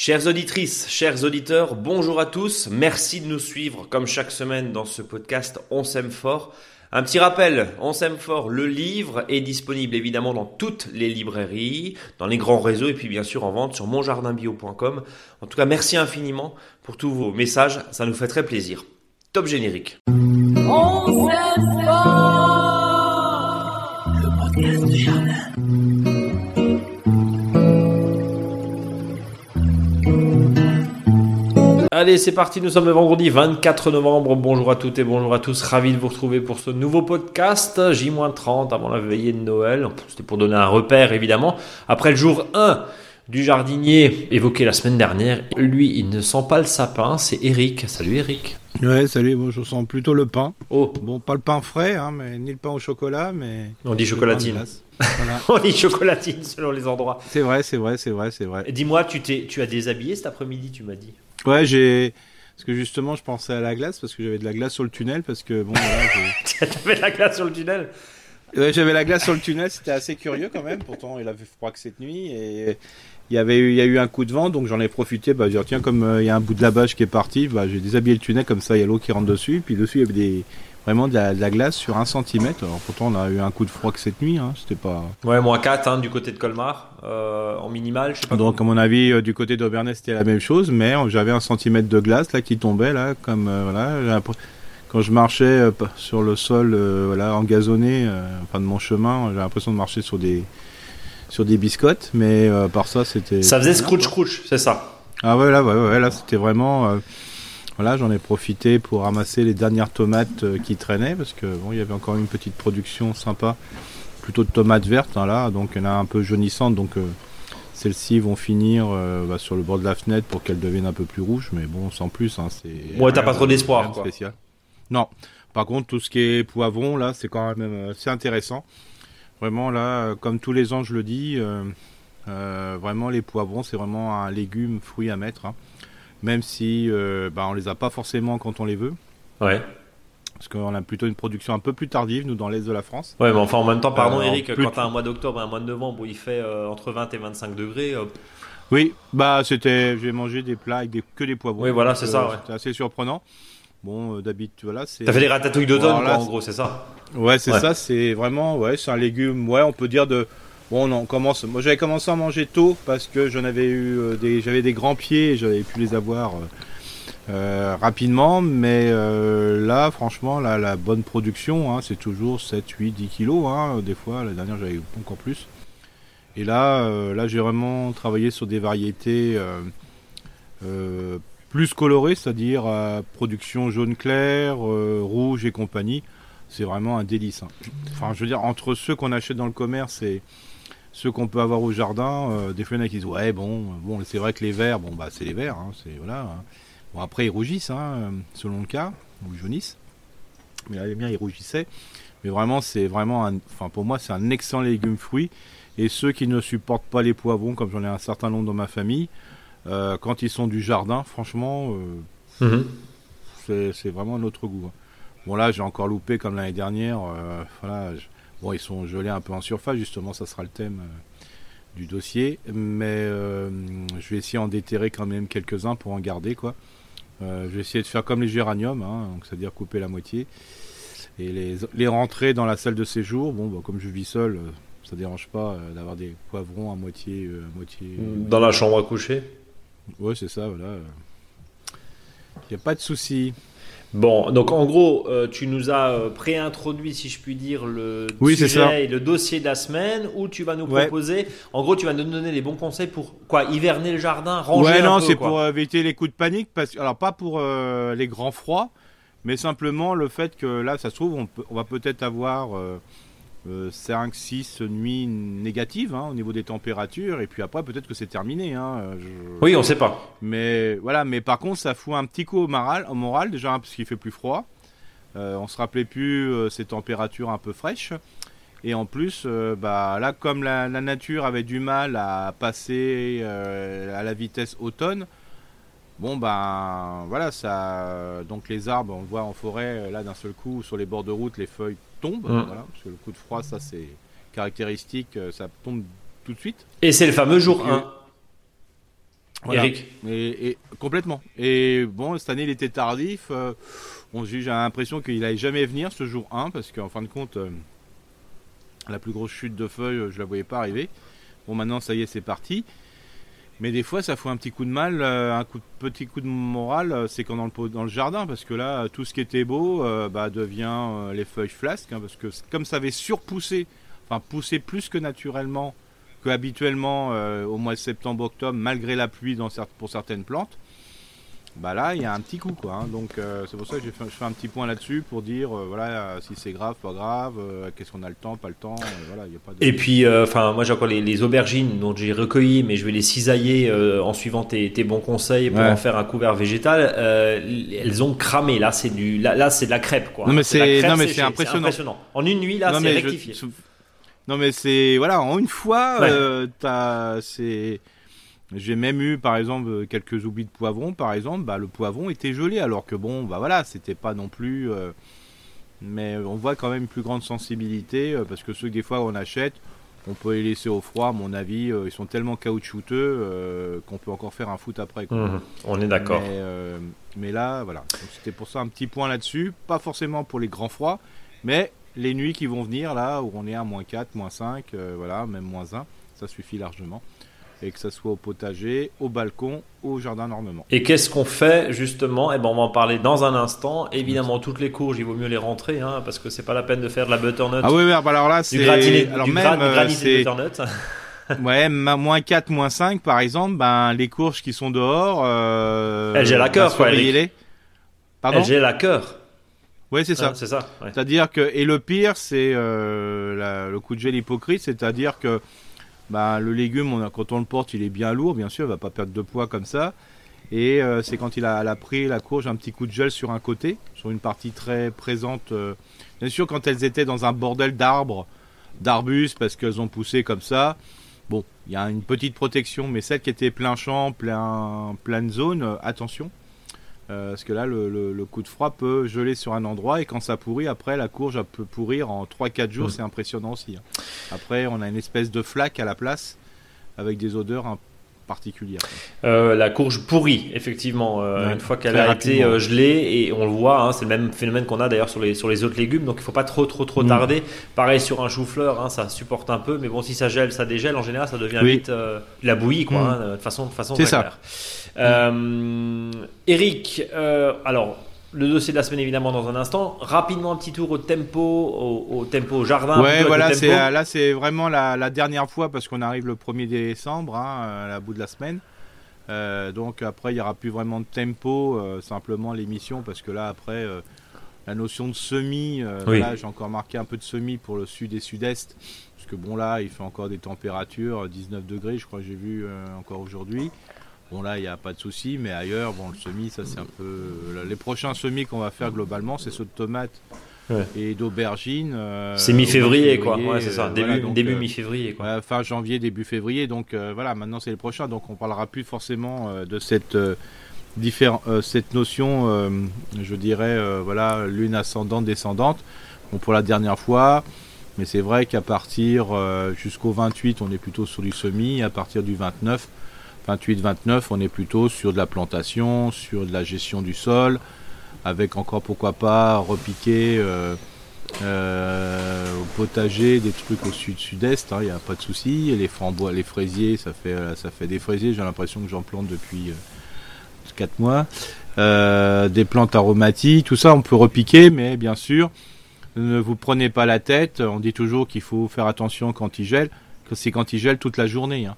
Chères auditrices, chers auditeurs, bonjour à tous. Merci de nous suivre comme chaque semaine dans ce podcast On s'aime fort. Un petit rappel, On s'aime fort, le livre est disponible évidemment dans toutes les librairies, dans les grands réseaux et puis bien sûr en vente sur monjardinbio.com. En tout cas, merci infiniment pour tous vos messages, ça nous fait très plaisir. Top générique. On s'aime fort, Allez, c'est parti, nous sommes le vendredi 24 novembre. Bonjour à toutes et bonjour à tous. Ravi de vous retrouver pour ce nouveau podcast. J-30 avant la veillée de Noël. C'était pour donner un repère, évidemment. Après le jour 1 du jardinier évoqué la semaine dernière, lui, il ne sent pas le sapin. C'est Eric. Salut Eric. Ouais, salut, je sens plutôt le pain. Oh. Bon, pas le pain frais, hein, mais ni le pain au chocolat, mais. On dit chocolatine. On dit chocolatine selon les endroits. C'est vrai, c'est vrai, c'est vrai, c'est vrai. Dis-moi, tu, tu as déshabillé cet après-midi, tu m'as dit? Ouais, j'ai. Parce que justement, je pensais à la glace, parce que j'avais de la glace sur le tunnel, parce que bon, T'avais de la glace sur le tunnel Ouais, j'avais la glace sur le tunnel, c'était assez curieux quand même. Pourtant, il avait froid que cette nuit et il y avait eu, il y a eu un coup de vent, donc j'en ai profité. Bah, dire tiens, comme euh, il y a un bout de la bâche qui est parti, bah, j'ai déshabillé le tunnel comme ça, il y a l'eau qui rentre dessus. Puis dessus, il y avait des, vraiment de la, glace sur un centimètre. Alors pourtant, on a eu un coup de froid que cette nuit. Hein. C'était pas. Ouais, moins 4 hein, du côté de Colmar, euh, en minimal. Je sais pas Donc, à mon avis, euh, du côté d'Aubernais, c'était la même chose, mais j'avais un centimètre de glace là qui tombait là, comme euh, voilà. Quand je marchais sur le sol, voilà, engazonné, enfin de mon chemin, j'ai l'impression de marcher sur des sur des biscottes, mais par ça, c'était. Ça faisait scrouch scrouch, c'est ça. Ah ouais, là, ouais, ouais, là, c'était vraiment. Voilà, j'en ai profité pour ramasser les dernières tomates euh, qui traînaient parce que bon, il y avait encore une petite production sympa, plutôt de tomates vertes hein, là, donc en a un peu jaunissantes, donc euh, celles-ci vont finir euh, bah, sur le bord de la fenêtre pour qu'elles deviennent un peu plus rouges, mais bon, sans plus, hein, c'est. Ouais, t'as pas trop d'espoir, quoi. Spécial. Non. Par contre, tout ce qui est poivron là, c'est quand même intéressant. Vraiment là, comme tous les ans, je le dis, vraiment les poivrons, c'est vraiment un légume, fruit à mettre. Hein même si euh, bah, on les a pas forcément quand on les veut. Ouais. Parce qu'on a plutôt une production un peu plus tardive, nous, dans l'est de la France. Ouais, mais enfin, en même temps, pardon, euh, Eric, quand tu as un mois d'octobre et un mois de novembre où il fait euh, entre 20 et 25 degrés. Oui, bah, c'était. J'ai mangé des plats avec des, que des poivrons. Oui, voilà, c'est ça. Ouais. C'était assez surprenant. Bon, d'habitude, voilà. T'as fait des ratatouilles d'automne, en gros, c'est ça Ouais, c'est ça, c'est vraiment. Ouais, c'est un légume, ouais, on peut dire de Bon, on commence. Moi, j'avais commencé à manger tôt parce que j'en avais eu euh, des, j'avais des grands pieds et j'avais pu les avoir euh, euh, rapidement. Mais là, franchement, là, la bonne production, hein, c'est toujours 7, 8, 10 kilos. Hein, des fois, la dernière, j'avais encore plus. Et là, là, j'ai vraiment travaillé sur des variétés plus colorées, c'est-à-dire production jaune clair, rouge et compagnie. C'est vraiment un délice. Hein. Enfin, je veux dire, entre ceux qu'on achète dans le commerce et ceux qu'on peut avoir au jardin, euh, des fois qui disent ouais bon, bon c'est vrai que les verts, bon bah c'est les verts, hein, c'est voilà. Hein. Bon après ils rougissent, hein, selon le cas, ou ils jaunissent. Mais là les miens ils rougissaient. Mais vraiment c'est vraiment, un, enfin pour moi c'est un excellent légume fruit. Et ceux qui ne supportent pas les poivrons, comme j'en ai un certain nombre dans ma famille, euh, quand ils sont du jardin, franchement, euh, mhm. c'est vraiment un autre goût. Bon là j'ai encore loupé comme l'année dernière. voilà. Bon, ils sont gelés un peu en surface, justement, ça sera le thème euh, du dossier. Mais euh, je vais essayer d'en déterrer quand même quelques-uns pour en garder, quoi. Euh, je vais essayer de faire comme les géraniums, hein, c'est-à-dire couper la moitié. Et les, les, rentrer dans la salle de séjour. Bon, bah, comme je vis seul, ça dérange pas d'avoir des poivrons à moitié, à moitié. Dans la chambre à coucher? Ouais, c'est ça, voilà. Il n'y a pas de souci. Bon, donc en gros, euh, tu nous as euh, préintroduit, si je puis dire, le sujet et le dossier de la semaine où tu vas nous proposer. En gros, tu vas nous donner les bons conseils pour quoi Hiverner le jardin, ranger Ouais, non, c'est pour éviter les coups de panique. Parce, alors, pas pour euh, les grands froids, mais simplement le fait que là, ça se trouve, on, on va peut-être avoir 5, 6 nuits négatives hein, au niveau des températures, et puis après peut-être que c'est terminé. Hein, Oui, on sait pas. Mais voilà, mais par contre ça fout un petit coup au moral, au moral déjà parce qu'il fait plus froid. Euh, on se rappelait plus euh, ces températures un peu fraîches. Et en plus, euh, bah, là, comme la, nature avait du mal à passer à la vitesse automne, bon ben voilà, ça. Donc les arbres, on le voit en forêt, là d'un seul coup, sur les bords de route, les feuilles tombe. Mmh. parce que le coup de froid, ça c'est caractéristique, euh, ça tombe tout de suite. Et c'est le fameux jour 1. Eric et, complètement. Et bon, cette année, il était tardif. Euh, j'ai l'impression qu'il n'allait jamais venir ce jour 1 parce qu'en fin de compte, euh, la plus grosse chute de feuilles, je la voyais pas arriver. Bon, maintenant, ça y est, c'est parti. Mais des fois, ça fout un petit coup de mal, euh, un coup petit coup de moral, c'est quand dans le, dans le jardin, parce que là, tout ce qui était beau bah, devient les feuilles flasques, hein, parce que comme ça avait surpoussé, enfin poussé plus que naturellement que habituellement euh, au mois de septembre-octobre, malgré la pluie pour certaines plantes, bah là il y a un petit coup quoi. Hein. donc euh, c'est pour ça que je fais un petit point là-dessus pour dire euh, voilà si c'est grave, pas grave, qu'est-ce qu'on a le temps, pas le temps. voilà, y a pas Et puis enfin moi j'ai encore les, aubergines dont j'ai recueilli, mais je vais les cisailler en suivant tes, bons conseils pour en faire un couvert végétal. elles ont cramé là c'est du là, c'est de la crêpe quoi. Non mais c'est impressionnant. impressionnant. En une nuit là c'est rectifié. Non mais c'est voilà en une fois euh, t'as c'est j'ai même eu par exemple quelques oublis de poivron par exemple bah le poivron était gelé alors que bon bah voilà c'était pas non plus euh, mais on voit quand même une plus grande sensibilité euh, parce que ceux que des fois on achète on peut les laisser au froid à mon avis ils sont tellement caoutchouteux qu'on peut encore faire un foot après mmh, on est d'accord. Mais, mais, là voilà. C'était pour ça un petit point là-dessus. Pas forcément pour les grands froids mais les nuits qui vont venir, là, où on est à moins 4, moins 5, euh, voilà, même moins 1, ça suffit largement. Et que ça soit au potager, au balcon, au jardin d'ornement. Et qu'est-ce qu'on fait justement? Eh ben, on va en parler dans un instant. Évidemment, toutes les courges, il vaut mieux les rentrer, hein, parce que c'est pas la peine de faire de la butternut. Ah oui, oui bah alors là, c'est alors du même euh, butternut. ouais, moins 4, moins 5, par exemple, ben les courges qui sont dehors. Euh, gèlent la cœur, quoi. Pardon? Elles gèlent la cœur. Oui, c'est ça. c'est ça. C'est-à-dire que et le pire, c'est euh, le coup de gel hypocrite, c'est-à-dire que bah, le légume, quand on le porte, il est bien lourd, bien sûr, il va pas perdre de poids comme ça. Et euh, c'est quand il a, pris la courge un petit coup de gel sur un côté, sur une partie très présente. Euh, bien sûr, quand elles étaient dans un bordel d'arbres, d'arbustes, parce qu'elles ont poussé comme ça. Bon, il y a une petite protection, mais celles qui étaient plein champ, plein, pleine zone, attention. Euh, parce que là, le, coup de froid peut geler sur un endroit et quand ça pourrit, après, la courge peut pourrir en 3-4 jours. Mm. C'est impressionnant aussi. Hein. Après, on a une espèce de flaque à la place avec des odeurs particulières. Euh, la courge pourrit, effectivement, euh, une fois qu'elle a été gelée et on le voit, hein, c'est le même phénomène qu'on a d'ailleurs sur les, sur les autres légumes, donc il ne faut pas trop trop trop mm. tarder. Pareil sur un chou-fleur, hein, ça supporte un peu, mais bon, si ça gèle, ça dégèle, en général, ça devient vite la bouillie, quoi, mm. de façon, de façon C'est ça. Euh, Eric, euh, alors le dossier de la semaine évidemment dans un instant. Rapidement un petit tour au tempo, au, tempo au jardin. Ouais, voilà, c'est là c'est vraiment la, dernière fois parce qu'on arrive le 1er décembre, hein, à la bout de la semaine. Euh, donc après il y aura plus vraiment de tempo, simplement l'émission parce que là après la notion de semi, là j'ai encore marqué un peu de semi pour le sud et sud-est parce que bon là il fait encore des températures 19 degrés, je crois que j'ai vu encore aujourd'hui. Bon là, il n'y a pas de souci, mais ailleurs, bon, le semis, ça c'est un peu. Euh, les prochains semis qu'on va faire globalement, c'est ceux de tomates et d'aubergines. Euh, c'est mi-février, quoi. Ouais, c'est ça. Euh, début, début mi-février, quoi. fin janvier, début février. Donc voilà, maintenant c'est les prochains. Donc on parlera plus forcément de cette cette notion, je dirais, voilà, lune ascendante, descendante. Bon, pour la dernière fois. Mais c'est vrai qu'à partir jusqu'au 28, on est plutôt sur du semis. À partir du 29, 28-29, on est plutôt sur de la plantation, sur de la gestion du sol, avec encore pourquoi pas repiquer euh, euh, au potager des trucs au sud-sud-est, il hein, n'y a pas de souci. Les frambois, les fraisiers, ça fait, euh, ça fait des fraisiers, j'ai l'impression que j'en plante depuis 4 mois. des plantes aromatiques, tout ça on peut repiquer, mais bien sûr, ne vous prenez pas la tête. On dit toujours qu'il faut faire attention quand il gèle, que c'est quand il gèle toute la journée. Hein.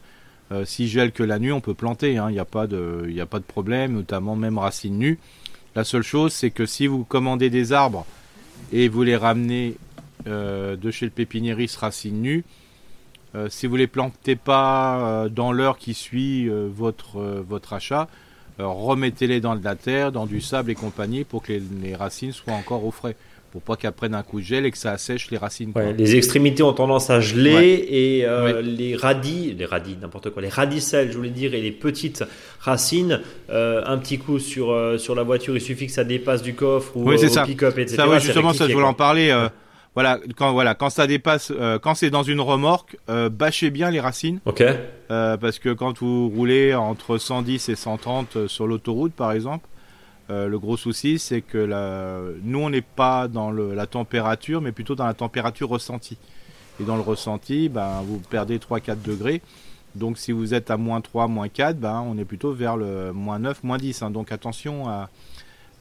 Euh, si gèle que la nuit, on peut planter, hein. il n'y a, pas de, a pas de problème, notamment même racines nues. La seule chose, c'est que si vous commandez des arbres et vous les ramenez euh, de chez le pépiniériste racines nues, euh, si vous ne les plantez pas dans l'heure qui suit votre, votre achat, remettez-les dans de la terre, dans du sable et compagnie pour que les racines soient encore au frais pour pas qu'elles prennent un coup de gel et que ça assèche les racines. les extrémités ont tendance à geler et euh, les radis, les radis, n'importe quoi, les radicelles, je voulais dire, et les petites racines, euh, un petit coup sur, euh, sur la voiture, il suffit que ça dépasse du coffre ou au pick-up, etc. Ça, justement, ça, je voulais en parler. voilà, quand voilà, quand ça dépasse, quand c'est dans une remorque, bâchez bien les racines. Ok. Parce que quand vous roulez entre 110 et 130 euh, sur l'autoroute, par exemple, euh, le gros souci, c'est que nous, on n'est pas dans la température, mais plutôt dans la température ressentie. Et dans le ressenti, ben, vous perdez 3-4 degrés. Donc, si vous êtes à moins 3, moins 4, ben, on est plutôt vers le moins 9, moins 10. Hein. Donc, attention à,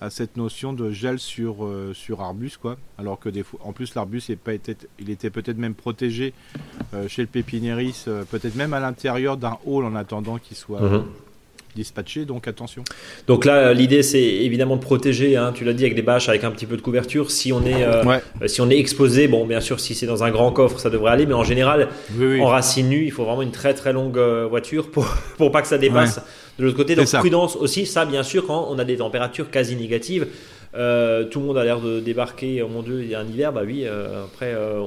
cette notion de gel sur, euh, sur Arbus, quoi. Alors que des fois, en plus, l'Arbus, il, était peut-être même protégé euh, chez le pépiniériste, euh, peut-être même à l'intérieur d'un hall en attendant qu'il soit Mhm. Euh, dispatché. Donc, attention. Donc là, l'idée, c'est évidemment de protéger. Hein, tu l'as dit avec des bâches, avec un petit peu de couverture. Si on est, euh, Ouais, euh, si on est exposé, bon, bien sûr, si c'est dans un grand coffre, ça devrait aller. Mais en général, oui, oui. en racine nue, il faut vraiment une très très longue euh, voiture pour pour pas que ça dépasse de l'autre côté. Donc prudence aussi, ça bien sûr quand on a des températures quasi négatives. Euh, tout le monde a l'air de débarquer. Oh mon Dieu, il y a un hiver. Bah oui. euh, après, euh, on,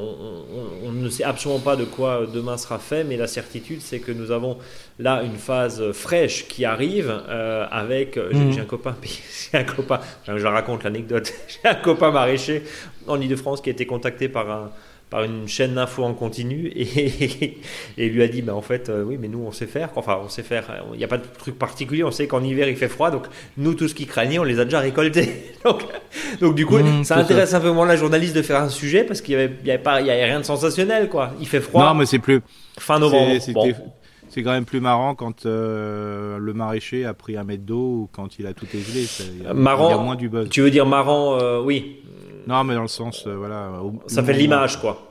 on- on ne sait absolument pas de quoi demain sera fait, mais la certitude, c'est que nous avons là une phase fraîche qui arrive avec. j'ai- Mhm. J'ai un copain, j'ai un copain. Je je raconte l'anecdote. J'ai un copain maraîcher en Ile-de-France qui a été contacté par un par une chaîne d'infos en continu et, et lui a dit bah en fait euh, oui mais nous on sait faire enfin on sait faire il n'y a pas de truc particulier on sait qu'en hiver il fait froid donc nous tout ce qui craignait on les a déjà récoltés donc, donc du coup Mmh, ça intéresse un peu moins la journaliste de faire un sujet parce qu'il y avait, il y avait pas il y avait rien de sensationnel quoi il fait froid Non, mais c'est plus. fin novembre c'est- Bon. quand même plus marrant quand euh, le maraîcher a pris un mètre d'eau ou quand il a tout égelé. ça- Il y a, Marrant. il y a moins du buzz. tu veux dire marrant euh, oui Non, mais dans le sens, euh, voilà. au- ça fait de l'image quoi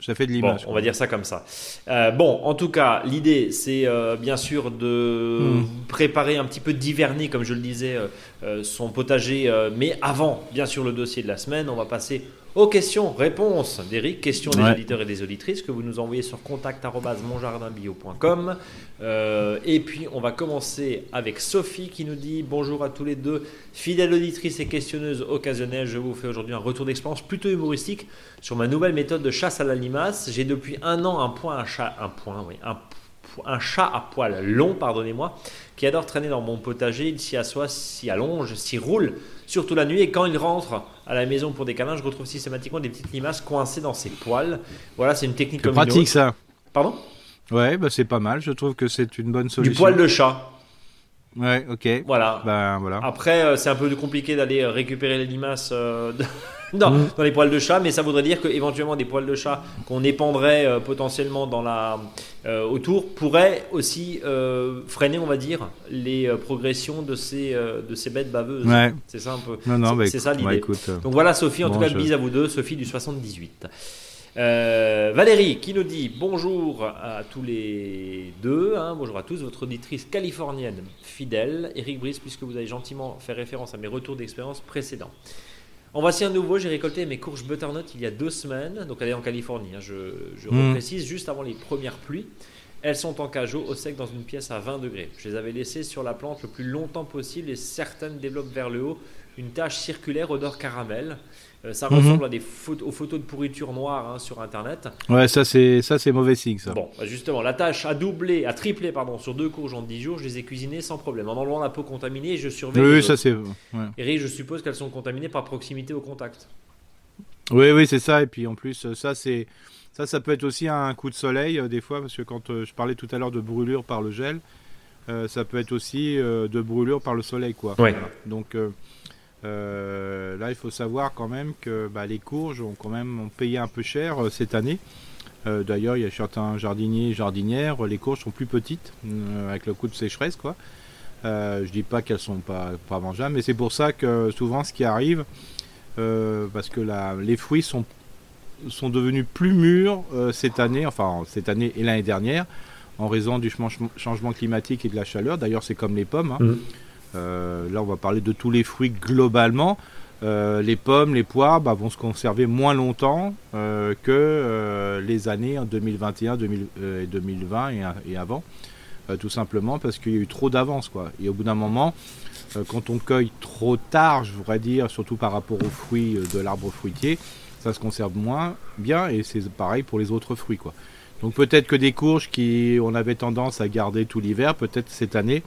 Ça fait de Bon, l'image. on va dire ça comme ça. Euh, bon, en tout cas, l'idée, c'est euh, bien sûr de Hmm. préparer un petit peu d'hiverner, comme je le disais, euh, son potager. mais avant, bien sûr, le dossier de la semaine, on va passer aux questions-réponses d'Eric. Questions des Ouais. auditeurs et des auditrices que vous nous envoyez sur contact@monjardinbio.com. Euh, et puis, on va commencer avec Sophie qui nous dit bonjour à tous les deux, fidèle auditrice et questionneuse occasionnelle. Je vous fais aujourd'hui un retour d'expérience plutôt humoristique sur ma nouvelle méthode de chasse à la limace. J'ai depuis un an un point, un chat, un point, oui, un, un chat à poil long, pardonnez-moi, qui adore traîner dans mon potager. Il s'y assoit, s'y allonge, s'y roule, surtout la nuit. Et quand il rentre à la maison pour des câlins, je retrouve systématiquement des petites limaces coincées dans ses poils. Voilà, c'est une technique comme pratique ça. Pardon? Ouais, bah c'est pas mal. Je trouve que c'est une bonne Du solution. poil de chat. Ouais, ok. Voilà. Ben voilà. Après, euh, c'est un peu compliqué d'aller récupérer les limaces euh, dans, Mm. dans les poils de chat, mais ça voudrait dire que éventuellement des poils de chat qu'on épandrait euh, potentiellement dans la, euh, autour pourraient aussi euh, freiner, on va dire, les progressions de ces, de ces bêtes baveuses. Ouais. C'est ça un peu. Non, non, c'est- bah, ça bah, l'idée. euh, Donc voilà Sophie, en Bon, tout cas je- bise à vous deux, Sophie du 78. Euh, Valérie qui nous dit bonjour à tous les deux, hein, bonjour à tous, votre auditrice californienne fidèle, Eric Brice, puisque vous avez gentiment fait référence à mes retours d'expérience précédents. En voici un nouveau, j'ai récolté mes courges butternut il y a deux semaines, donc elle est en Californie, hein, je, je Mm. reprécise, juste avant les premières pluies. Elles sont en cajot au sec dans une pièce à 20 degrés. Je les avais laissées sur la plante le plus longtemps possible et certaines développent vers le haut une tache circulaire odeur caramel. Euh, ça Mhm. ressemble à des photos, aux photos de pourriture noire hein, sur internet. Ouais, ça c'est ça c'est mauvais signe ça. Bon, bah, justement, la tâche a doublé, a triplé pardon, sur deux courges en 10 jours. Je les ai cuisinées sans problème. En enlevant la peau contaminée, je surveille. Oui, oui, ça c'est. ouais. Eric, je suppose qu'elles sont contaminées par proximité au contact. Oui, oui, c'est ça. Et puis en plus, ça c'est ça, ça peut être aussi un coup de soleil euh, des fois parce que quand euh, je parlais tout à l'heure de brûlure par le gel, euh, ça peut être aussi de brûlure par le soleil, quoi. Ouais. Voilà. Donc euh, là, il faut savoir quand même que bah, les courges ont quand même payé un peu cher euh, cette année. Euh, D'ailleurs, il y a certains jardiniers et jardinières, les courges sont plus petites avec le coup de sécheresse, quoi. Je dis pas qu'elles sont pas, pas mangeables, mais c'est pour ça que souvent ce qui arrive, parce que les fruits sont, sont devenus plus mûrs cette année, enfin cette année et l'année dernière, en raison du changement- climatique et de la chaleur. D'ailleurs, c'est comme les pommes. hein. Mhm. Euh, là, on va parler de tous les fruits globalement. Euh, les pommes, les poires bah, vont se conserver moins longtemps euh, que les années en 2021, 2000, euh, et 2020 et, avant. Tout simplement parce qu'il y a eu trop d'avance. Et au bout d'un moment, quand on cueille trop tard, je voudrais dire, surtout par rapport aux fruits de l'arbre fruitier, ça se conserve moins bien et c'est pareil pour les autres fruits. Donc peut-être que des courges qui on avait tendance à garder tout l'hiver, peut-être cette année,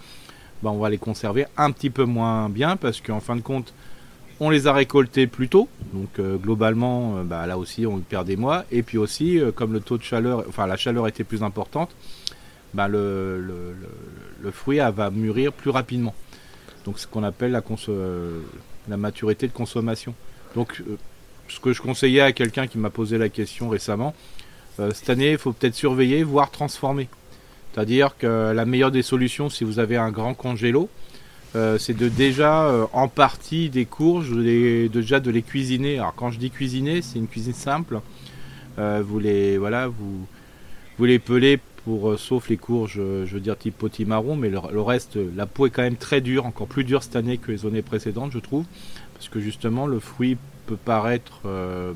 bah, on va les conserver un petit peu moins bien parce qu'en fin de compte, on les a récoltés plus tôt, donc globalement, bah, là aussi, on perd des mois. Et puis aussi, comme le taux de chaleur, enfin la chaleur était plus importante, bah, le, fruit va mûrir plus rapidement. Donc, ce qu'on appelle la, la maturité de consommation. Donc, ce que je conseillais à quelqu'un qui m'a posé la question récemment, euh, cette année, il faut peut-être surveiller, voire transformer. C'est-à-dire que la meilleure des solutions, si vous avez un grand congélo, euh, c'est de déjà euh, en partie des courges, de déjà de les cuisiner. Alors quand je dis cuisiner, c'est une cuisine simple. vous les voilà, vous vous les pelez pour sauf les courges, je veux dire type potimarron, mais le, reste, la peau est quand même très dure, encore plus dure cette année que les années précédentes, je trouve, parce que justement le fruit peut paraître,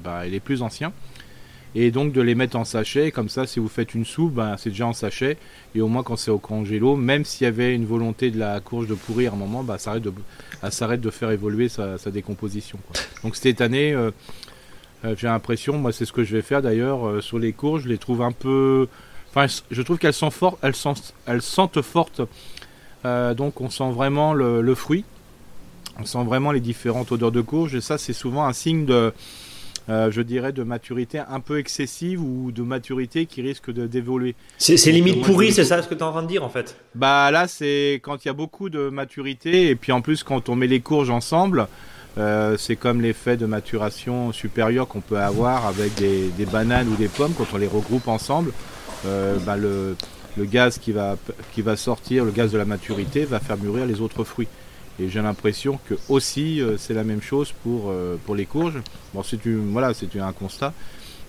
bah, il est plus ancien et donc de les mettre en sachet. Comme ça, si vous faites une soupe, ben, c'est déjà en sachet. Et au moins, quand c'est au congélo, même s'il y avait une volonté de la courge de pourrir à un moment, ben, ça, arrête de, s'arrête de faire évoluer sa, décomposition. Donc cette année, euh, euh, j'ai l'impression, moi c'est ce que je vais faire d'ailleurs, euh, sur les courges, je les trouve un peu... Enfin, je trouve qu'elles sont fortes, elles, elles sentent fortes. donc on sent vraiment le fruit. On sent vraiment les différentes odeurs de courge. Et ça, c'est souvent un signe de euh, je dirais, de maturité un peu excessive ou de maturité qui risque d'évoluer. C'est limite pourri, c'est ça ce que tu es en train de dire en fait? Bah là, c'est quand il y a beaucoup de maturité et puis en plus quand on met les courges ensemble, euh, c'est comme l'effet de maturation supérieure qu'on peut avoir avec des, bananes ou des pommes quand on les regroupe ensemble. Euh, bah, le, le, gaz qui va, qui va sortir, le gaz de la maturité, va faire mûrir les autres fruits. Et j'ai l'impression que aussi euh, c'est la même chose pour, euh, pour les courges. Bon, c'est voilà, un constat.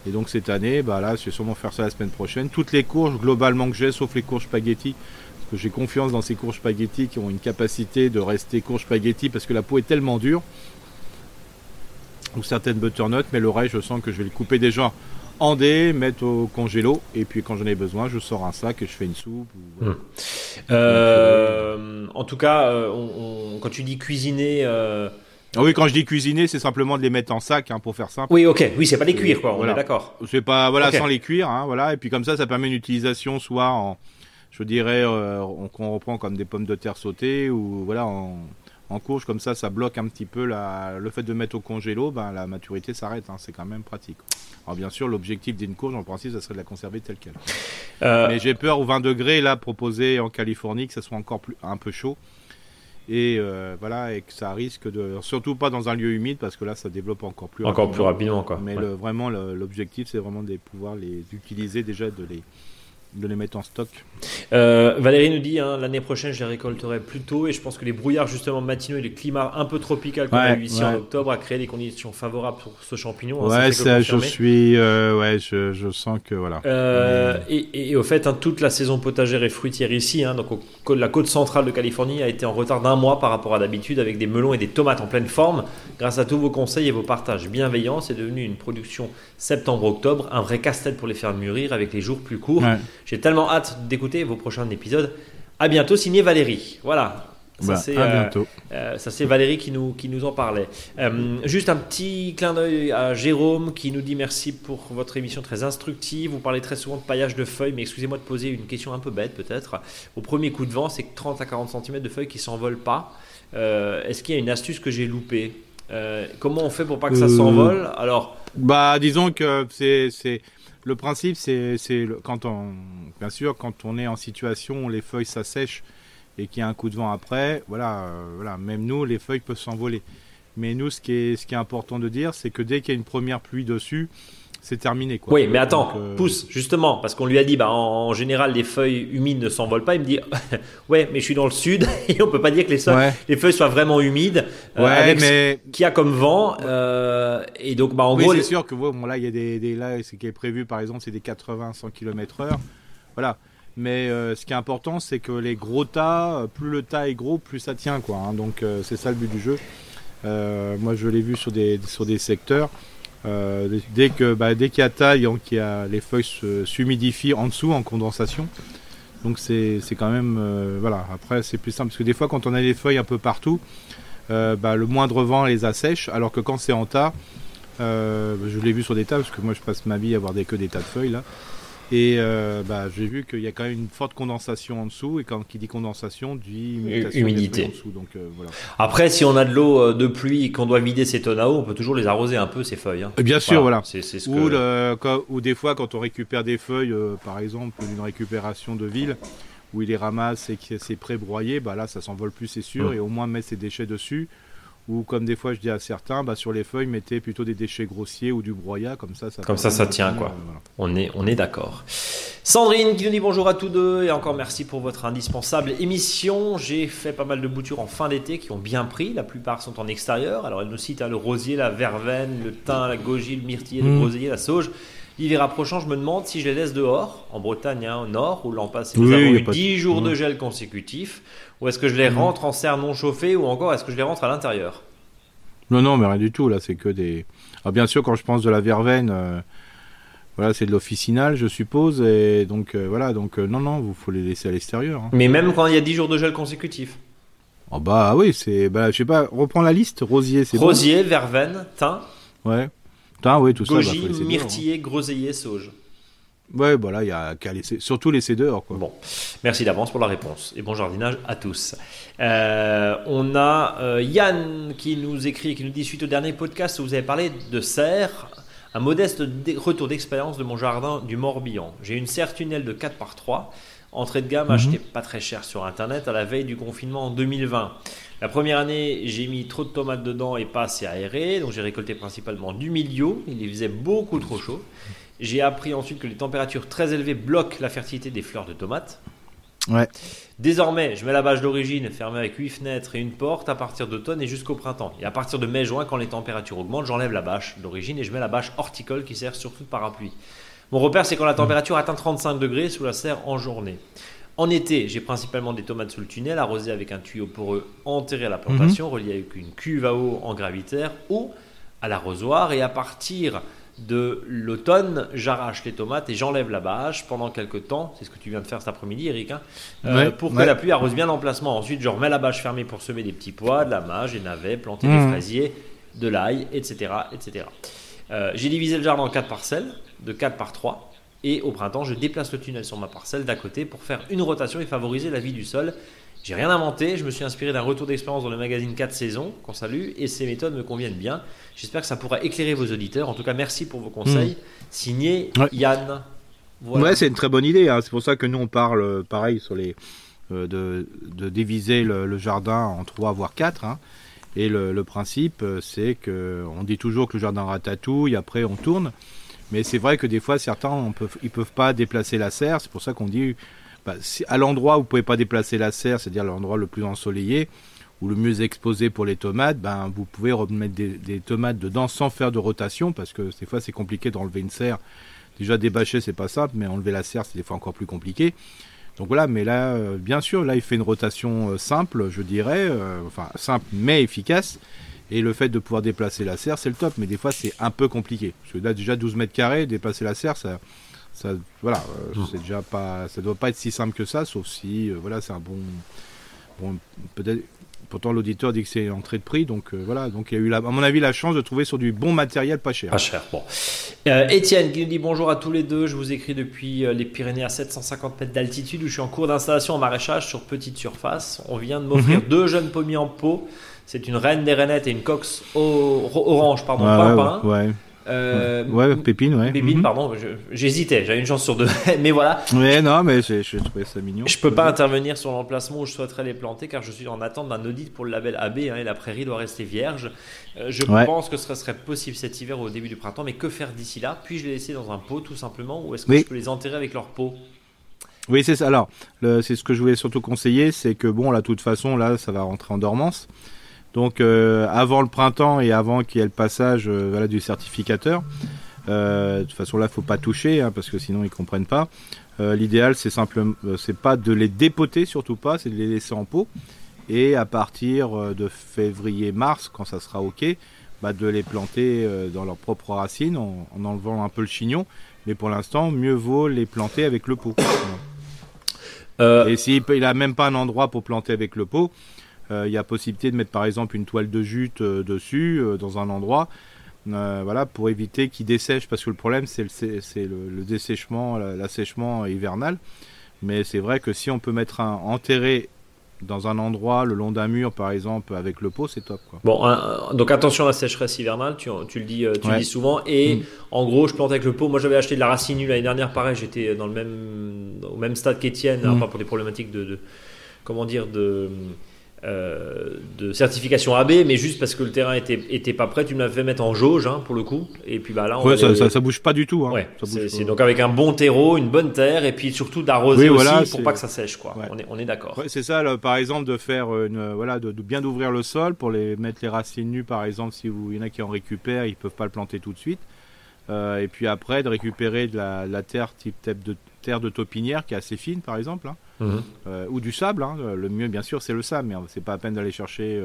Et donc cette année, bah là, je vais sûrement faire ça la semaine prochaine. Toutes les courges globalement que j'ai, sauf les courges spaghetti, parce que j'ai confiance dans ces courges spaghetti qui ont une capacité de rester courges spaghetti parce que la peau est tellement dure. Ou certaines butternuts, mais le reste, je sens que je vais le couper déjà en dés, mettre au congélo, et puis quand j'en ai besoin, je sors un sac et je fais une soupe. Ou, hum. euh, en tout cas, euh, quand tu dis cuisiner. Euh, ah oui, quand je dis cuisiner, c'est simplement de les mettre en sac, hein, pour faire simple. Oui, ok, oui, c'est pas les cuire, quoi. On est d'accord. C'est pas, voilà, sans les cuire, hein, voilà. Et puis comme ça, ça permet une utilisation soit en, je dirais, qu'on reprend comme des pommes de terre sautées ou voilà en, en courge, comme ça, ça bloque un petit peu la, le fait de mettre au congélo, ben, la maturité s'arrête. Hein, c'est quand même pratique. Alors bien sûr, l'objectif d'une courge, en principe, ça serait de la conserver telle qu'elle. Euh, Mais j'ai peur au 20 degrés, là, proposé en Californie, que ça soit encore plus, un peu chaud. Et euh, voilà, et que ça risque de. Surtout pas dans un lieu humide, parce que là, ça développe encore plus encore rapidement. plus rapidement, quoi. Mais le, vraiment, l'objectif, c'est vraiment de pouvoir les utiliser déjà, de les de les mettre en stock. Euh, Valérie nous dit hein, l'année prochaine je les récolterai plus tôt et je pense que les brouillards justement matinaux et le climat un peu tropical qu'on a eu ici en octobre a créé des conditions favorables pour ce champignon. Hein, ouais, ça, je suis, euh, ouais, je, je, sens que voilà. Euh, et, et, au fait, hein, toute la saison potagère et fruitière ici, hein, donc la côte centrale de Californie a été en retard d'un mois par rapport à d'habitude avec des melons et des tomates en pleine forme. Grâce à tous vos conseils et vos partages bienveillants, c'est devenu une production septembre-octobre, un vrai casse-tête pour les faire mûrir avec les jours plus courts. J'ai tellement hâte d'écouter vos prochains épisodes. À bientôt, signé Valérie. Voilà. Ça, bah, c'est, à euh, bientôt. Euh, ça, c'est Valérie qui nous, qui nous en parlait. Euh, juste un petit clin d'œil à Jérôme qui nous dit merci pour votre émission très instructive. Vous parlez très souvent de paillage de feuilles, mais excusez-moi de poser une question un peu bête peut-être. Au premier coup de vent, c'est 30 à 40 cm de feuilles qui s'envolent pas. est-ce qu'il y a une astuce que j'ai loupée? Comment on fait pour pas que ça s'envole Alors. Bah, disons que c'est le principe, c'est quand on, bien sûr, quand on est en situation où les feuilles s'assèchent et qu'il y a un coup de vent après, voilà, euh, voilà, même nous, les feuilles peuvent s'envoler. Mais nous, ce qui est, ce qui est important de dire, c'est que dès qu'il y a une première pluie dessus, c'est terminé. Quoi. Oui, mais attends, euh, pousse, justement, parce qu'on lui a dit, bah, en, général, les feuilles humides ne s'envolent pas. Il me dit, ouais, mais je suis dans le sud et on peut pas dire que les, les feuilles soient vraiment humides. Euh, ouais, mais. Qui a comme vent. Euh, et donc, bah, en oui, gros. c'est sûr que bon, là, il y a des, des là, ce qui est prévu, par exemple, c'est des 80-100 km/h. Voilà. Mais ce qui est important, c'est que les gros tas, plus le tas est gros, plus ça tient, quoi. Hein. donc, c'est ça le but du jeu. moi, je l'ai vu sur des, sur des secteurs. Euh, dès que bah, dès qu'il y a taille, les feuilles s'humidifient en dessous en condensation. Donc c'est quand même euh, voilà. Après c'est plus simple parce que des fois quand on a les feuilles un peu partout, euh, bah, le moindre vent les assèche, alors que quand c'est en tas, je l'ai vu sur des tas parce que moi je passe ma vie à avoir des que des tas de feuilles là. Et euh, bah, j'ai vu qu'il y a quand même une forte condensation en dessous, et quand qui dit condensation dit humidité en dessous. Donc, euh, voilà. Après, si on a de l'eau euh, de pluie et qu'on doit vider ces tonnes à eau, on peut toujours les arroser un peu ces feuilles. Hein. Bien sûr, voilà. C'est, ce ou, le, ou, des fois, quand on récupère des feuilles, par exemple, d'une récupération de ville, où il les ramasse et que c'est pré-broyé, bah là, ça s'envole plus, c'est sûr, mmh. et au moins mettre ses déchets dessus ou comme des fois je dis à certains, bah, sur les feuilles, mettez plutôt des déchets grossiers ou du broyat, comme ça, ça Comme ça, ça tient, quoi. Euh, on est, on est d'accord. Sandrine qui nous dit bonjour à tous deux et encore merci pour votre indispensable émission. J'ai fait pas mal de boutures en fin d'été qui ont bien pris, la plupart sont en extérieur. Alors elle nous cite hein, le rosier, la verveine, le thym, la goji, le myrtille, le groseillier, la sauge. L'hiver approchant, je me demande si je les laisse dehors, en Bretagne, hein, au nord, où l'an passé nous avons eu 10 jours de mmh. gel consécutifs. Ou est-ce que je les mhm. rentre en serre non chauffée ou encore est-ce que je les rentre à l'intérieur? Non, non, mais rien du tout. Là, c'est que des. Alors, bien sûr, quand je pense de la verveine, euh, voilà, c'est de l'officinal, je suppose. Et donc, euh, voilà, donc, euh, non, non, vous faut les laisser à l'extérieur. Hein. Mais même quand il y a 10 jours de gel consécutifs? Oh, bah oui, c'est. Bah, je sais pas, reprends la liste. Rosier, c'est Rosier, verveine, thym. Ouais. Thym, oui, tout ça. Goji, bah, myrtillé, hein. groseillier, sauge. Ouais, voilà, il y a qu'à laisser, surtout laisser dehors. Quoi. Bon, merci d'avance pour la réponse et bon jardinage à tous. Euh, on a euh, Yann qui nous écrit, qui nous dit suite au dernier podcast où vous avez parlé de serre, un modeste retour d'expérience de mon jardin du Morbihan. J'ai une serre tunnel de 4 par 3 entrée de gamme achetée mhm. pas très cher sur internet à la veille du confinement en 2020. La première année, j'ai mis trop de tomates dedans et pas assez aéré, donc j'ai récolté principalement du milieu. Il faisait beaucoup trop chaud. J'ai appris ensuite que les températures très élevées bloquent la fertilité des fleurs de tomates. Ouais. Désormais, je mets la bâche d'origine fermée avec 8 fenêtres et une porte à partir d'automne et jusqu'au printemps. Et à partir de mai-juin, quand les températures augmentent, j'enlève la bâche d'origine et je mets la bâche horticole qui sert surtout de parapluie. Mon repère, c'est quand la température atteint 35 degrés sous la serre en journée. En été, j'ai principalement des tomates sous le tunnel, arrosées avec un tuyau poreux enterré à la plantation, mhm. relié avec une cuve à eau en gravitaire ou à l'arrosoir. Et à partir de l'automne, j'arrache les tomates et j'enlève la bâche pendant quelques temps. C'est ce que tu viens de faire cet après-midi, Eric, hein, euh, pour que la pluie arrose bien l'emplacement. Ensuite, je remets la bâche fermée pour semer des petits pois, de la mâche, des navets, planter des mmh. fraisiers, de l'ail, etc. etc. Euh, j'ai divisé le jardin en 4 parcelles, de 4 par 3. Et au printemps, je déplace le tunnel sur ma parcelle d'à côté pour faire une rotation et favoriser la vie du sol. J'ai rien inventé, je me suis inspiré d'un retour d'expérience dans le magazine 4 saisons, qu'on salue, et ces méthodes me conviennent bien. J'espère que ça pourra éclairer vos auditeurs. En tout cas, merci pour vos conseils. Hmm. Signé Yann. Ouais, c'est une très bonne idée. Hein. C'est pour ça que nous, on parle, euh, pareil, sur les, euh, de, de, diviser le, jardin en 3 voire 4. Hein. Et le, principe, euh, c'est que on dit toujours que le jardin ratatouille, après on tourne. Mais c'est vrai que des fois, certains, on peuvent pas déplacer la serre. C'est pour ça qu'on dit bah, à l'endroit où vous pouvez pas déplacer la serre, c'est-à-dire l'endroit le plus ensoleillé ou le mieux exposé pour les tomates, ben, vous pouvez remettre des, tomates dedans sans faire de rotation parce que des fois c'est compliqué d'enlever une serre. Déjà débâcher c'est pas simple, mais enlever la serre c'est des fois encore plus compliqué. Donc voilà, mais là, euh, bien sûr, là il fait une rotation euh, simple, je dirais, euh, enfin simple mais efficace. Et le fait de pouvoir déplacer la serre, c'est le top, mais des fois c'est un peu compliqué. Parce que là déjà 12 mètres carrés, déplacer la serre, ça, ça, voilà, euh, c'est déjà pas, ça doit pas être si simple que ça, sauf si, euh, voilà, c'est un bon, bon peut-être. Pourtant, l'auditeur dit que c'est entrée de prix, donc euh, voilà. Donc, il y a eu, à mon avis, la chance de trouver sur du bon matériel pas cher. Pas cher. Bon. Étienne qui nous dit bonjour à tous les deux. Je vous écris depuis les Pyrénées à 750 mètres d'altitude où je suis en cours d'installation en maraîchage sur petite surface. On vient de m'offrir mhm. deux jeunes pommiers en pot. C'est une reine des rainettes et une cox orange, pardon, ouais, ouais. Euh, ouais, Pépine, ouais. Pépine, mhm. pardon, j'hésitais, j'avais une chance sur deux, mais voilà. Ouais, non, mais je trouvais ça mignon. Je peux pas intervenir sur l'emplacement où je souhaiterais les planter car je suis en attente d'un audit pour le label AB hein, et la prairie doit rester vierge. Euh, je pense que ce serait possible cet hiver ou au début du printemps, mais que faire d'ici là? Puis-je les laisser dans un pot tout simplement ou est-ce que je peux les enterrer avec leur pot Oui, c'est ça. Alors, c'est ce que je voulais surtout conseiller, c'est que bon, là, de toute façon, là, ça va rentrer en dormance. Donc euh, avant le printemps et avant qu'il y ait le passage euh, voilà, du certificateur, euh, de toute façon là faut pas toucher hein, parce que sinon ils comprennent pas. L'idéal c'est simplement c'est pas de les dépoter surtout pas, c'est de les laisser en pot et à partir de février-mars quand ça sera ok, bah, de les planter dans leurs propres racines en, enlevant un peu le chignon. Mais pour l'instant mieux vaut les planter avec le pot. Et s'il n'a même pas un endroit pour planter avec le pot, il euh, y a possibilité de mettre par exemple une toile de jute euh, dessus, euh, dans un endroit. voilà, pour éviter qu'il dessèche, parce que le problème c'est le, le, dessèchement, l'assèchement hivernal. Mais c'est vrai que si on peut mettre un enterré dans un endroit le long d'un mur par exemple avec le pot c'est top quoi. bon donc attention à la sécheresse hivernale tu, tu le dis tu le dis souvent et mm. en gros je plante avec le pot moi j'avais acheté de la racine nue l'année dernière pareil j'étais dans le même au même stade qu'Étienne mm. pour des problématiques de, de comment dire de euh, de certification AB, mais juste parce que le terrain était, était pas prêt, tu me l'as fait mettre en jauge hein, pour le coup. Et puis bah là, on ça, ça, bouge pas du tout. Hein. c'est donc avec un bon terreau, une bonne terre, et puis surtout d'arroser aussi pour pas que ça sèche. Quoi. On est, on est d'accord. c'est ça, par exemple, de faire une, voilà, de, bien d'ouvrir le sol pour les mettre les racines nues, par exemple, si vous, il y en a qui en récupèrent, ils peuvent pas le planter tout de suite. Euh, et puis après, de récupérer de la, la terre type de terre de taupinière qui est assez fine, par exemple. Hein. Mhm. Euh, ou du sable. Hein. Le mieux, bien sûr, c'est le sable, mais c'est pas à peine d'aller chercher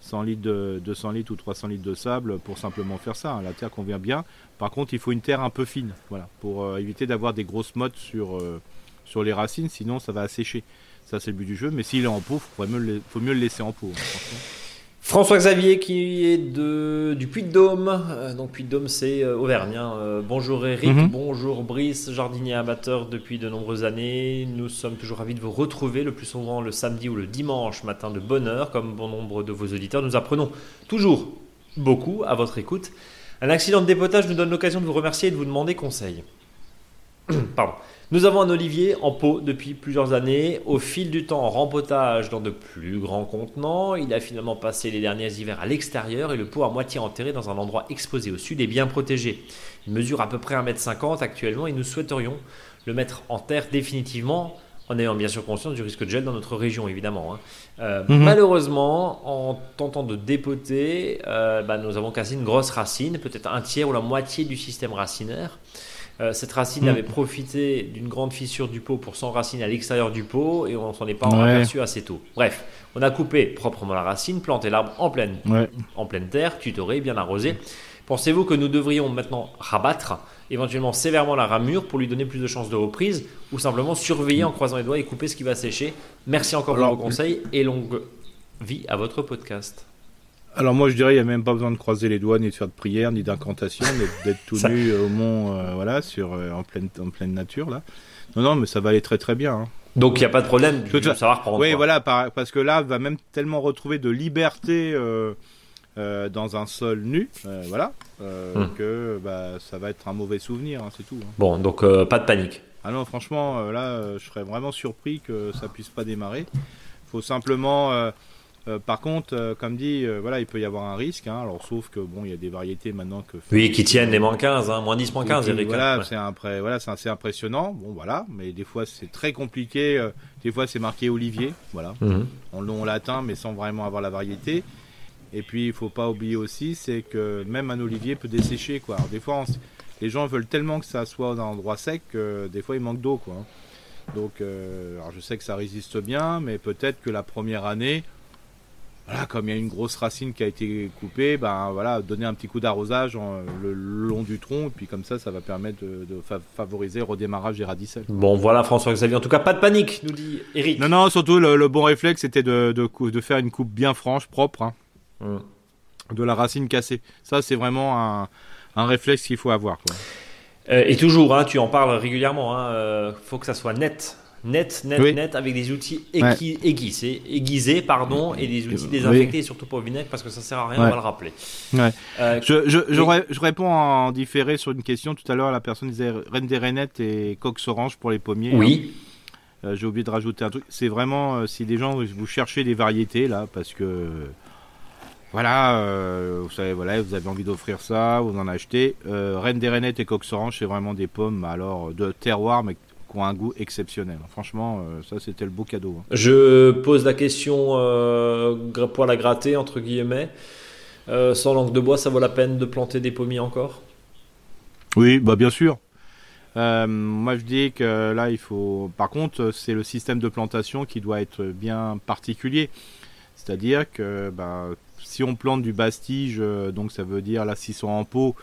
100 euh, litres de, 200 litres ou 300 litres de sable pour simplement faire ça. Hein. La terre convient bien. Par contre, il faut une terre un peu fine, voilà, pour euh, éviter d'avoir des grosses mottes sur, sur les racines, sinon ça va assécher. Ça, c'est le but du jeu. Mais s'il est en pot, il faut mieux le laisser en pot. François Xavier qui est de, du Puy-de-Dôme. Euh, donc Puy-de-Dôme c'est euh, Auvergne. Hein. Euh, bonjour Eric, mhm. bonjour Brice, jardinier amateur depuis de nombreuses années. Nous sommes toujours ravis de vous retrouver le plus souvent le samedi ou le dimanche matin de bonne heure. Comme bon nombre de vos auditeurs, nous apprenons toujours beaucoup à votre écoute. Un accident de dépotage nous donne l'occasion de vous remercier et de vous demander conseil. Pardon. Nous avons un olivier en pot depuis plusieurs années. Au fil du temps, en rempotage dans de plus grands contenants, il a finalement passé les derniers hivers à l'extérieur et le pot à moitié enterré dans un endroit exposé au sud et bien protégé. Il mesure à peu près 1m50 actuellement et nous souhaiterions le mettre en terre définitivement en ayant bien sûr conscience du risque de gel dans notre région, évidemment. Hein. Euh, mhm. Malheureusement, en tentant de dépoter, euh, bah, nous avons cassé une grosse racine, peut-être un tiers ou la moitié du système racinaire. Euh, cette racine mm. avait profité d'une grande fissure du pot pour s'enraciner à l'extérieur du pot et on s'en est pas aperçu assez tôt. Bref, on a coupé proprement la racine, planté l'arbre en pleine, en pleine terre, tutoré, bien arrosé. Pensez-vous que nous devrions maintenant rabattre éventuellement sévèrement la ramure pour lui donner plus de chances de reprise ou simplement surveiller en croisant les doigts et couper ce qui va sécher? Merci encore pour vos conseils et longue vie à votre podcast. Alors moi je dirais il n'y a même pas besoin de croiser les doigts ni de faire de prière ni d'incantation, d'être tout nu au mont euh, voilà sur euh, en pleine en pleine nature là. Non non mais ça va aller très très bien. Hein. Donc il n'y a pas de problème de savoir prendre. Oui voilà parce que là va même tellement retrouver de liberté euh, dans un sol nu voilà hum. que bah, ça va être un mauvais souvenir hein, c'est tout. Hein. Bon donc pas de panique. Ah non franchement là je serais vraiment surpris que ça puisse pas démarrer. Faut simplement euh, par contre, euh, comme dit, euh, voilà, il peut y avoir un risque. Hein. alors, sauf que bon, il y a des variétés maintenant que. Oui, qui tiennent les moins 15, hein, moins 10, moins 15, Eric. Voilà, c'est voilà, c'est assez impressionnant. Bon, voilà, mais des fois c'est très compliqué. des fois c'est marqué Olivier, voilà, mhm. on l'atteint, mais sans vraiment avoir la variété. Et puis, il faut pas oublier aussi, c'est que même un olivier peut dessécher, quoi. des fois, les gens veulent tellement que ça soit dans un endroit sec que des fois il manque d'eau, quoi. Donc, alors je sais que ça résiste bien, mais peut-être que la première année, voilà, comme il y a une grosse racine qui a été coupée, ben voilà, donner un petit coup d'arrosage le, long du tronc, et puis comme ça, ça va permettre de, favoriser le redémarrage des radicelles. Bon, voilà, François Xavier. En tout cas, pas de panique, nous dit Eric. Non, non, surtout le, bon réflexe, c'était de, de, faire une coupe bien franche, propre, hein, hum. de la racine cassée. Ça, c'est vraiment un, un réflexe qu'il faut avoir. Quoi. Euh, et toujours, hein, tu en parles régulièrement. Il hein, euh, faut que ça soit net net, net, net, avec des outils aiguisés, aiguisés, pardon, et des outils désinfectés, surtout pour vinaigre, parce que ça sert à rien, on va le rappeler. Euh, je, je, je, réponds en différé sur une question. Tout à l'heure, la personne disait Reine des Rainettes et Cox Orange pour les pommiers. Oui. Hein. Euh, j'ai oublié de rajouter un truc. C'est vraiment, euh, si des gens, vous cherchez des variétés, là, parce que voilà, vous savez, voilà, vous avez envie d'offrir ça, vous en achetez. Reine des Rainettes et Cox Orange, c'est vraiment des pommes, alors de terroir, mais qui ont un goût exceptionnel. Franchement, euh, ça c'était le beau cadeau. Hein. Je pose la question euh, poil à gratter, entre guillemets. Euh, sans langue de bois, ça vaut la peine de planter des pommiers encore? Oui, bah bien sûr. Euh, moi je dis que là il faut. Par contre, c'est le système de plantation qui doit être bien particulier. C'est-à-dire que bah, si on plante du bastige, donc ça veut dire là s'ils sont en pot,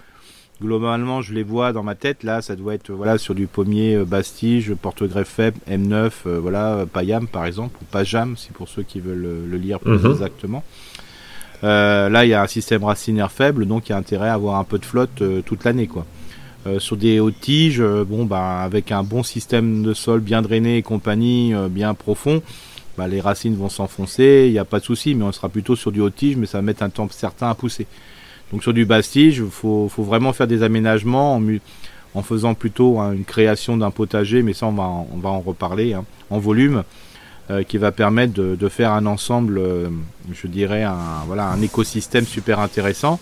globalement, je les vois dans ma tête. Là, ça doit être voilà sur du pommier euh, Bastige, porte-greffe faible, M9, euh, voilà, Payam par exemple, ou Pajam, si pour ceux qui veulent le, lire plus mhm. exactement. là, il y a un système racinaire faible, donc il y a intérêt à avoir un peu de flotte toute l'année, quoi. sur des hautes tiges, bon, bah, avec un bon système de sol bien drainé et compagnie, bien profond, bah, les racines vont s'enfoncer, il n'y a pas de souci, mais on sera plutôt sur du haut tige, mais ça va mettre un temps certain à pousser. Donc sur du bastige, il faut, vraiment faire des aménagements en, faisant plutôt hein, une création d'un potager, mais ça on va, en, on va en reparler, hein, en volume, euh, qui va permettre de, faire un ensemble, euh, je dirais, un, écosystème super intéressant.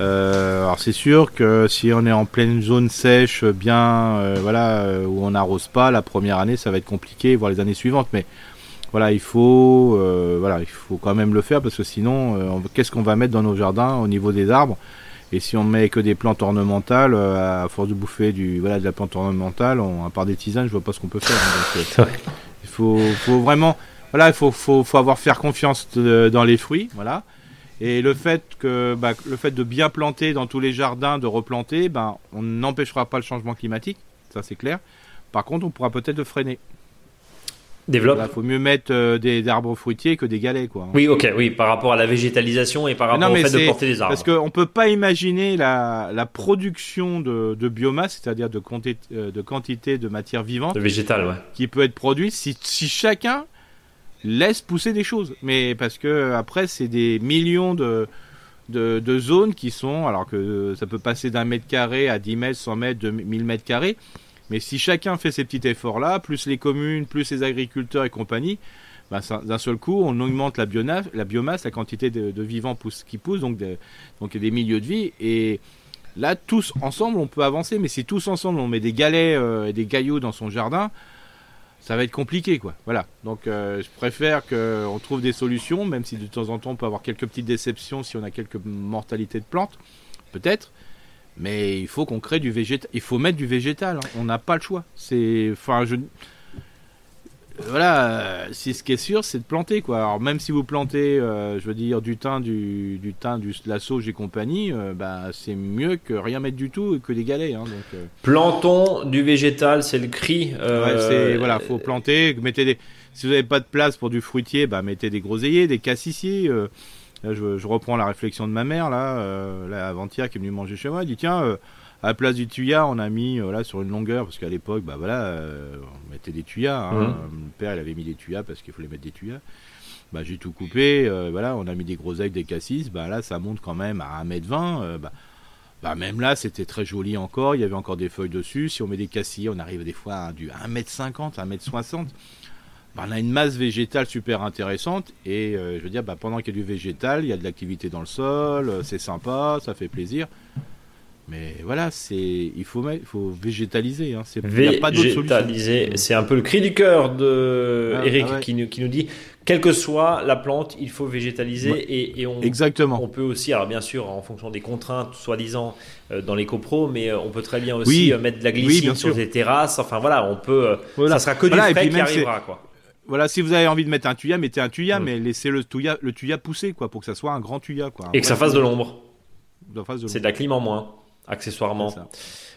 Euh, alors c'est sûr que si on est en pleine zone sèche, bien, voilà, où on n'arrose pas, la première année ça va être compliqué, voire les années suivantes, voilà, il faut, euh, voilà, il faut quand même le faire parce que sinon, euh, qu'est-ce qu'on va mettre dans nos jardins au niveau des arbres? Et si on met que des plantes ornementales, euh, à force de bouffer du, voilà, de la plante ornementale, on, à part des tisanes, je vois pas ce qu'on peut faire. Hein, il faut, faut, vraiment, voilà, il faut, faut, faut avoir faire confiance dans les fruits, voilà. Et le fait que, bah, le fait de bien planter dans tous les jardins, de replanter, ben, on n'empêchera pas le changement climatique, ça c'est clair. Par contre, on pourra peut-être le freiner. Développe. Il faut mieux mettre euh, des, arbres fruitiers que des galets, quoi. Oui, ok, oui, par rapport à la végétalisation et par rapport au fait de porter des arbres. Parce qu'on ne peut pas imaginer la, la production de, de biomasse, c'est-à-dire de, euh, de quantité de matière vivante, de végétal, ouais. qui peut être produite si, si chacun laisse pousser des choses. Mais parce que après, c'est des millions de, de, de, zones qui sont, alors que ça peut passer d'un mètre carré à 10 mètres, 100 mètres, 1000 mètres carrés mais si chacun fait ces petits efforts-là, plus les communes, plus les agriculteurs et compagnie, bah, d'un seul coup, on augmente la, biomasse, la, quantité de, vivants qui poussent, donc, donc des milieux de vie. Et là, tous ensemble, on peut avancer. Mais si tous ensemble, on met des galets euh, et des cailloux dans son jardin, ça va être compliqué, quoi. Voilà. Donc, euh, je préfère qu'on trouve des solutions, même si de temps en temps, on peut avoir quelques petites déceptions si on a quelques mortalités de plantes, peut-être. Mais il faut qu'on crée du végétal. Il faut mettre du végétal. Hein. On n'a pas le choix. C'est, enfin, je, voilà, c'est ce qui est sûr, c'est de planter quoi. Alors même si vous plantez, euh, je veux dire du thym, du, du thym, du, de la sauge et compagnie, euh, bah, c'est mieux que rien mettre du tout et que des galets. Hein, donc, euh. Plantons du végétal, c'est le cri. Ouais, c'est voilà, faut planter. Mettez des. Si vous n'avez pas de place pour du fruitier, bah mettez des groseilliers, des cassissiers je, reprends la réflexion de ma mère, là, euh, avant-hier, qui est venue manger chez moi. Elle dit Tiens, euh, à la place du tuya, on a mis euh, sur une longueur, parce qu'à l'époque, bah voilà, on mettait des tuyas. Hein. Mmh. Mon père, il avait mis des tuyas parce qu'il fallait mettre des tuyas. Bah, j'ai tout coupé, voilà, on a mis des groseilles, des cassis. Bah là, ça monte quand même à 1m20. bah, bah, même là, c'était très joli encore. Il y avait encore des feuilles dessus. Si on met des cassis, on arrive des fois à du 1m50, 1m60. Bah, on a une masse végétale super intéressante et euh, je veux dire, bah, pendant qu'il y a du végétal, il y a de l'activité dans le sol, euh, c'est sympa, ça fait plaisir. Mais voilà, c'est il faut il faut végétaliser. Hein. C'est végétaliser, c'est un peu le cri du cœur de ah, Eric ah qui, nous, qui nous dit quelle que soit la plante, il faut végétaliser et, et, on exactement. On peut aussi, alors bien sûr, en fonction des contraintes soi-disant euh, dans les copros, mais on peut très bien aussi mettre de la glycine sur des terrasses. Enfin voilà, on peut. Ça sera que du frais qui arrivera quoi voilà, si vous avez envie de mettre un tuya, mettez un tuya, mm. mais laissez le tuya, le tuya pousser, quoi, pour que ça soit un grand tuya, quoi. Et que ça fasse de l'ombre. C'est de la clim en moins, accessoirement.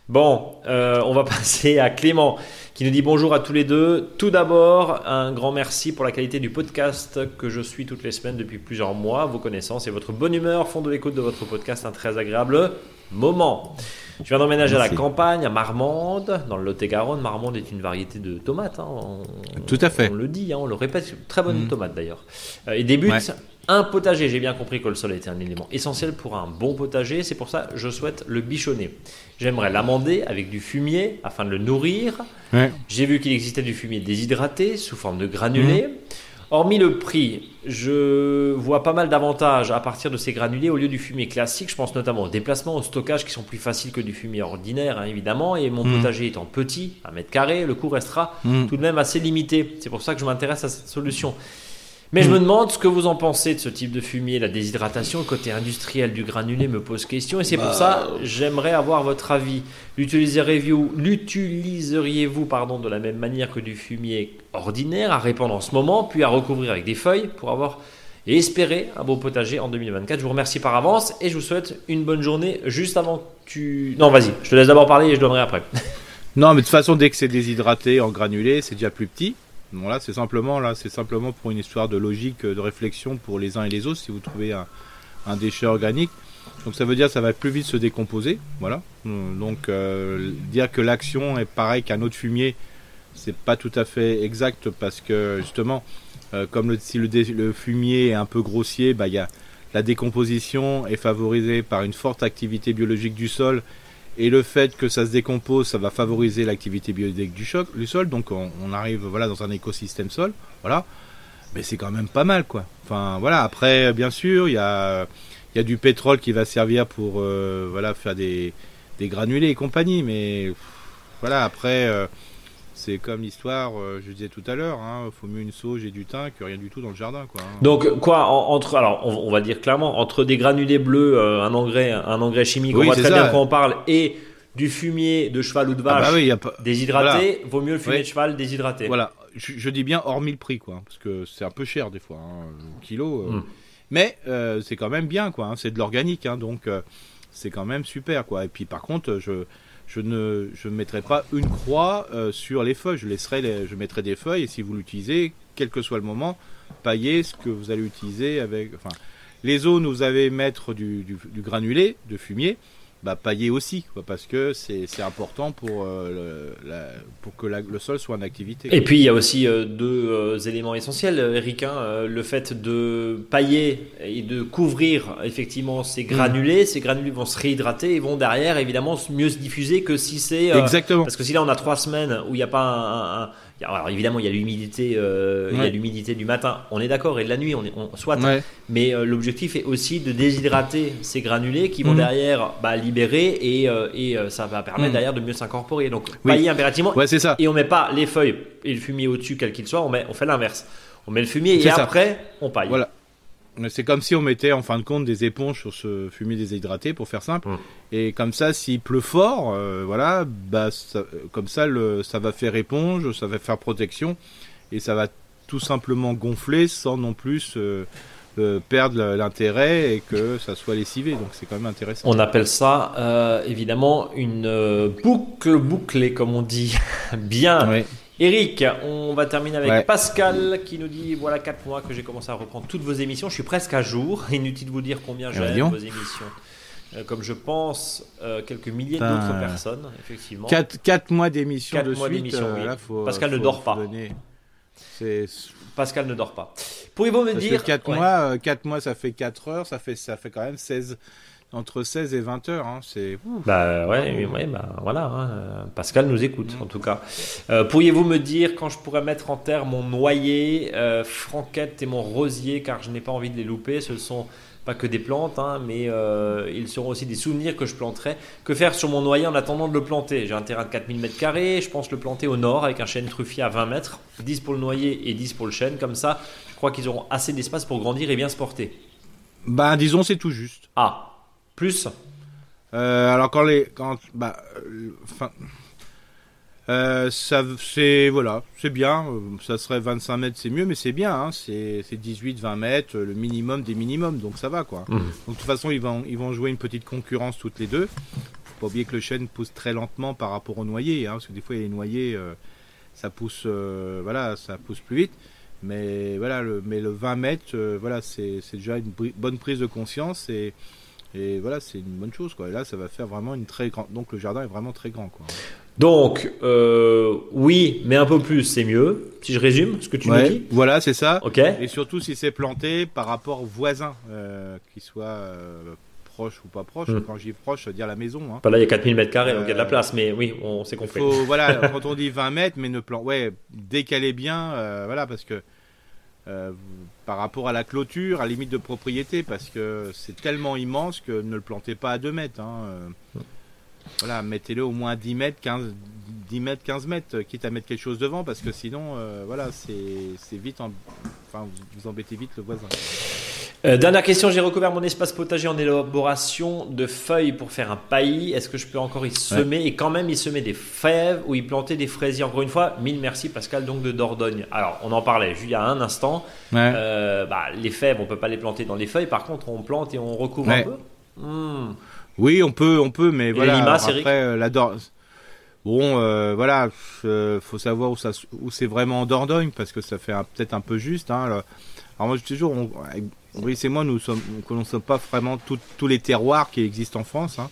Bon, euh, on va passer à Clément qui nous dit bonjour à tous les deux. Tout d'abord, un grand merci pour la qualité du podcast que je suis toutes les semaines depuis plusieurs mois. Vos connaissances et votre bonne humeur font de l'écoute de votre podcast un très agréable moment. Je viens d'emménager à la campagne, à Marmande, dans le Lot-et-Garonne. Marmande est une variété de tomates. Hein. Tout à fait. On le dit, hein, on le répète. Très bonne mm. tomate d'ailleurs. Euh, et débute un potager. J'ai bien compris que le sol était un élément essentiel pour un bon potager. C'est pour ça que je souhaite le bichonner. J'aimerais l'amender avec du fumier afin de le nourrir. J'ai vu qu'il existait du fumier déshydraté sous forme de granulés. Mm. Hormis le prix, je vois pas mal d'avantages à partir de ces granulés au lieu du fumier classique. Je pense notamment au déplacement, au stockage qui sont plus faciles que du fumier ordinaire, hein, évidemment. Et mon hmm. potager étant petit, un mètre carré, le coût restera hmm. tout de même assez limité. C'est pour ça que je m'intéresse à cette solution. Mais je me demande ce que vous en pensez de ce type de fumier, la déshydratation, le côté industriel du granulé me pose question et c'est pour ça bah, j'aimerais avoir votre avis. L'utiliseriez-vous l'utiliseriez-vous pardon de la même manière que du fumier ordinaire à répandre en ce moment puis à recouvrir avec des feuilles pour avoir et espérer un beau potager en 2024. Je vous remercie par avance et je vous souhaite une bonne journée juste avant que tu Non, vas-y, je te laisse d'abord parler et je donnerai après. non, mais de toute façon dès que c'est déshydraté en granulé, c'est déjà plus petit. Là, c'est simplement là, c'est simplement pour une histoire de logique, de réflexion pour les uns et les autres. Si vous trouvez un, déchet organique, donc ça veut dire que ça va plus vite se décomposer. Voilà. Donc dire que l'action est pareil qu'un autre fumier, c'est pas tout à fait exact parce que justement, comme le, si le, fumier est un peu grossier, bah y a la décomposition est favorisée par une forte activité biologique du sol et le fait que ça se décompose, ça va favoriser l'activité biologique du, sol. Donc on, arrive voilà dans un écosystème sol, voilà. Mais c'est quand même pas mal quoi. Enfin voilà. Après bien sûr il y a y a du pétrole qui va servir pour euh, voilà faire des, des granulés et compagnie. Mais voilà après euh, c'est comme l'histoire, euh, je disais tout à l'heure, hein, faut mieux une sauge et du thym que rien du tout dans le jardin. Quoi, hein. Donc quoi, entre, alors on, va dire clairement, entre des granulés bleus, euh, un engrais, un engrais chimique, on voit très bien quand on parle, et du fumier de cheval ou de vache ah bah déshydraté, vaut mieux le fumier de cheval déshydraté. Voilà, je, dis bien hormis le prix, quoi, parce que c'est un peu cher des fois, hein, kilo. Euh. Hmm. Mais c'est quand même bien, quoi. c'est de l'organique, donc c'est quand même super, quoi. Et puis par contre, je je ne je mettrai pas une croix euh, sur les feuilles. Je laisserai je mettrai des feuilles et si vous l'utilisez, quel que soit le moment, paillez ce que vous allez utiliser avec. Enfin, les zones où vous allez mettre du, du granulé de fumier, bah, pailler aussi, quoi, parce que c'est important pour, euh, pour que le sol soit en activité. Et puis il y a aussi euh, deux euh, éléments essentiels, Eric. Hein, le fait de pailler et de couvrir effectivement ces mm. granulés. Ces granulés vont se réhydrater et vont derrière évidemment mieux se diffuser que si c'est. Exactement. Parce que si là on a trois semaines où il n'y a pas un alors évidemment, il y a l'humidité, euh, il y a l'humidité du matin. On est d'accord et de la nuit, on est, soit. Mais euh, l'objectif est aussi de déshydrater ces granulés qui vont mm. derrière bah, libérer et, euh, et ça va permettre mm. derrière de mieux s'incorporer. Donc pailler impérativement. Ouais, c'est ça. Et on met pas les feuilles et le fumier au-dessus, quel qu'il soit. On met, on fait l'inverse. On met le fumier et après on paille. Voilà. C'est comme si on mettait en fin de compte des éponges sur ce fumier déshydraté, pour faire simple. Mm. Et comme ça, s'il pleut fort, euh, voilà, bah, comme ça, le, ça va faire éponge, ça va faire protection, et ça va tout simplement gonfler sans non plus euh, euh, perdre l'intérêt et que ça soit lessivé. Donc c'est quand même intéressant. On appelle ça évidemment une boucle bouclée, comme on dit. Bien. Eric, on va terminer avec Pascal qui nous dit voilà 4 mois que j'ai commencé à reprendre toutes vos émissions. Je suis presque à jour. Inutile de vous dire combien j'aime vos émissions. Euh, comme je pense euh, quelques milliers d'autres personnes, effectivement. 4, mois d'émission de mois suite. Euh, Pascal ne dort pas. Pascal ne dort pas. Pourriez-vous me dire 4 mois, 4 mois, ça fait 4 heures, ça fait, ça fait quand même 16, entre 16 et 20 heures. Hein, c'est. Bah ouais, ouais bah, voilà. Hein, Pascal nous écoute en tout cas. Euh, pourriez-vous me dire quand je pourrais mettre en terre mon noyer, euh, franquette et mon rosier, car je n'ai pas envie de les louper. Ce sont pas que des plantes, hein, mais euh, ils seront aussi des souvenirs que je planterai. Que faire sur mon noyer en attendant de le planter? J'ai un terrain de 4000 m2, je pense le planter au nord avec un chêne truffier à 20 mètres, 10 pour le noyer et 10 pour le chêne. Comme ça, je crois qu'ils auront assez d'espace pour grandir et bien se porter. Ben disons c'est tout juste. Ah, plus euh, Alors quand les... Quand, bah, enfin... Euh, ça, c'est voilà, c'est bien. Euh, ça serait 25 mètres, c'est mieux, mais c'est bien. Hein, c'est 18-20 mètres, le minimum des minimums, donc ça va quoi. Mmh. Donc de toute façon, ils vont ils vont jouer une petite concurrence toutes les deux. Faut pas oublier que le chêne pousse très lentement par rapport au noyer, hein, parce que des fois il a les noyers, ça pousse, voilà, ça pousse plus vite. Mais voilà, le, mais le 20 mètres, voilà, c'est déjà une bonne prise de conscience et et voilà, c'est une bonne chose. Quoi. Et là, ça va faire vraiment une très grande. Donc le jardin est vraiment très grand. Quoi. Donc, euh, oui, mais un peu plus, c'est mieux. Si je résume ce que tu me dis. Voilà, c'est ça. Ok. Et surtout si c'est planté par rapport aux voisins, euh, qui soient euh, proches ou pas proches. Hmm. Quand j'y proche, je veux dire la maison. Hein. là, il y a 4000 mètres carrés, donc il y a de la place. Mais oui, on s'est compris. voilà, quand on dit 20 mètres, mais ne plante. Ouais, décaler bien. voilà, parce que euh, par rapport à la clôture, à limite de propriété, parce que c'est tellement immense que ne le plantez pas à 2 mètres. Hein. Euh, voilà, mettez-le au moins 10 mètres, 15, 10 mètres, 15 mètres, quitte à mettre quelque chose devant, parce que sinon, euh, voilà, c'est vite, enfin, vous embêtez vite le voisin. Euh, dernière question, j'ai recouvert mon espace potager en élaboration de feuilles pour faire un paillis. Est-ce que je peux encore y semer et quand même y semer des fèves ou y planter des fraisiers? Encore une fois, mille merci Pascal donc de Dordogne. Alors on en parlait il y a un instant. Euh, bah, les fèves, on peut pas les planter dans les feuilles. Par contre, on plante et on recouvre un peu. Hmm. Oui, on peut, on peut, mais voilà. Limaces, après, euh, la Bon, voilà, faut savoir où, ça, où c'est vraiment en Dordogne, parce que ça fait peut-être un peu juste. Hein, alors moi, je toujours, on, Brice et moi, nous ne connaissons pas vraiment tous les terroirs qui existent en France. Hein.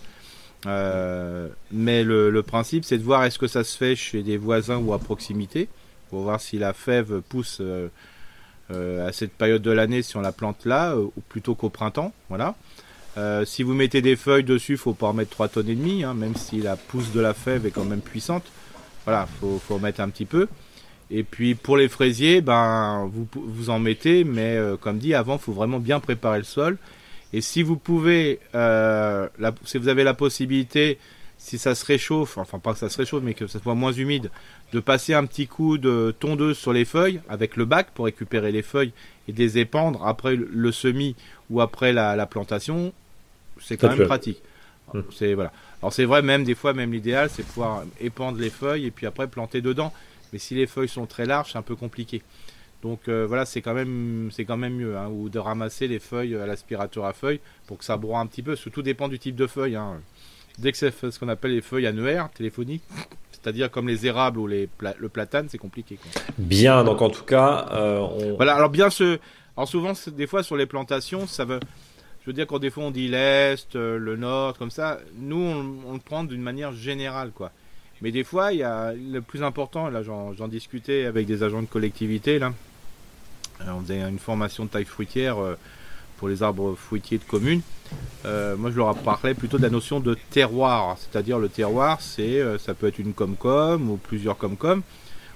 Euh, mais le, principe, c'est de voir est-ce que ça se fait chez des voisins ou à proximité, pour voir si la fève pousse euh, euh, à cette période de l'année, si on la plante là, ou plutôt qu'au printemps. Voilà. si vous mettez des feuilles dessus, faut pas en mettre 3 tonnes et demi, hein, même si la pousse de la fève est quand même puissante. Voilà, faut, faut en mettre un petit peu. Et puis pour les fraisiers, ben vous vous en mettez, mais euh, comme dit avant, il faut vraiment bien préparer le sol. Et si vous pouvez, euh, si vous avez la possibilité, si ça se réchauffe, enfin pas que ça se réchauffe, mais que ça soit moins humide, de passer un petit coup de tondeuse sur les feuilles avec le bac pour récupérer les feuilles et de les épandre après le semis ou après la, plantation, c'est quand même pratique. Hum. C'est voilà. Alors c'est vrai, même des fois, même l'idéal, c'est pouvoir épandre les feuilles et puis après planter dedans. Mais si les feuilles sont très larges, c'est un peu compliqué. Donc euh, voilà, c'est quand même c'est quand même mieux, hein, ou de ramasser les feuilles à l'aspirateur à feuilles pour que ça broie un petit peu. tout dépend du type de feuilles. Hein. Dès que c'est ce qu'on appelle les feuilles annuaires téléphoniques, c'est-à-dire comme les érables ou les le platane, c'est compliqué. Bien, donc en tout cas, euh, voilà. Alors bien ce, alors souvent des fois sur les plantations, ça veut, je veux dire quand des fois on dit l'est, euh, le nord, comme ça, nous on, on le prend d'une manière générale, quoi. Mais des fois, il y a le plus important, là j'en discutais avec des agents de collectivité, là. Euh, on faisait une formation de taille fruitière euh, pour les arbres fruitiers de communes. Euh, moi, je leur parlais plutôt de la notion de terroir. C'est-à-dire, le terroir, c'est, ça peut être une com-com ou plusieurs com-com,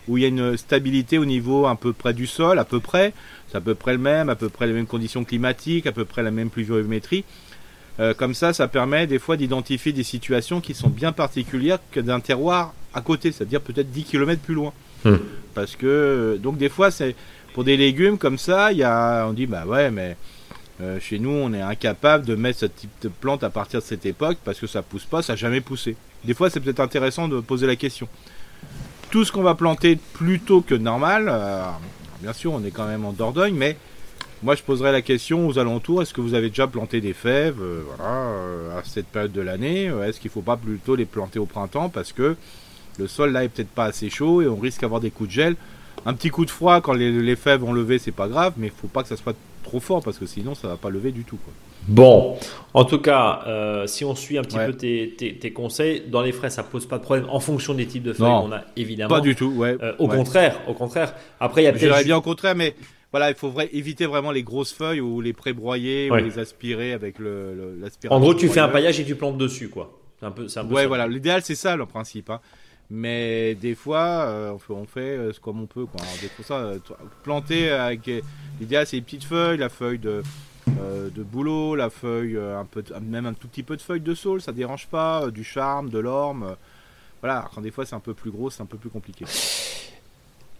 où il y a une stabilité au niveau un peu près du sol, à peu près. C'est à peu près le même, à peu près les mêmes conditions climatiques, à peu près la même pluviométrie. Euh, comme ça, ça permet des fois d'identifier des situations qui sont bien particulières que d'un terroir à côté, c'est-à-dire peut-être 10 km plus loin. Hmm. Parce que, euh, donc des fois, c'est pour des légumes comme ça, y a, on dit, bah ouais, mais euh, chez nous, on est incapable de mettre ce type de plante à partir de cette époque parce que ça pousse pas, ça n'a jamais poussé. Des fois, c'est peut-être intéressant de poser la question. Tout ce qu'on va planter plus tôt que normal, bien sûr, on est quand même en Dordogne, mais moi, je poserais la question aux alentours est-ce que vous avez déjà planté des fèves euh, voilà, euh, à cette période de l'année euh, Est-ce qu'il ne faut pas plutôt les planter au printemps parce que le sol là est peut-être pas assez chaud et on risque d'avoir des coups de gel Un petit coup de froid quand les, fèves vont lever, c'est pas grave, mais il faut pas que ça soit trop fort parce que sinon ça va pas lever du tout. Bon, en tout cas, si on suit un petit peu tes, conseils, dans les frais, ça pose pas de problème en fonction des types de feuilles qu'on a évidemment. Pas du tout, ouais. au contraire, au contraire. Après, il y a peut-être. bien au contraire, mais voilà, il faut éviter vraiment les grosses feuilles ou les pré-broyer ou les aspirer avec l'aspirateur. en gros, tu fais un paillage et tu plantes dessus, quoi. C'est un peu, un peu ouais, voilà. L'idéal, c'est ça, le principe. Hein. Mais des fois, euh, on fait, euh, comme on peut. Quoi. des fois, ça, euh, planter avec. L'idéal, c'est les petites feuilles, la feuille de, de boulot, la feuille, un peu, même un tout petit peu de feuille de saule, ça dérange pas. du charme, de l'orme. voilà, quand des fois, c'est un peu plus gros, c'est un peu plus compliqué.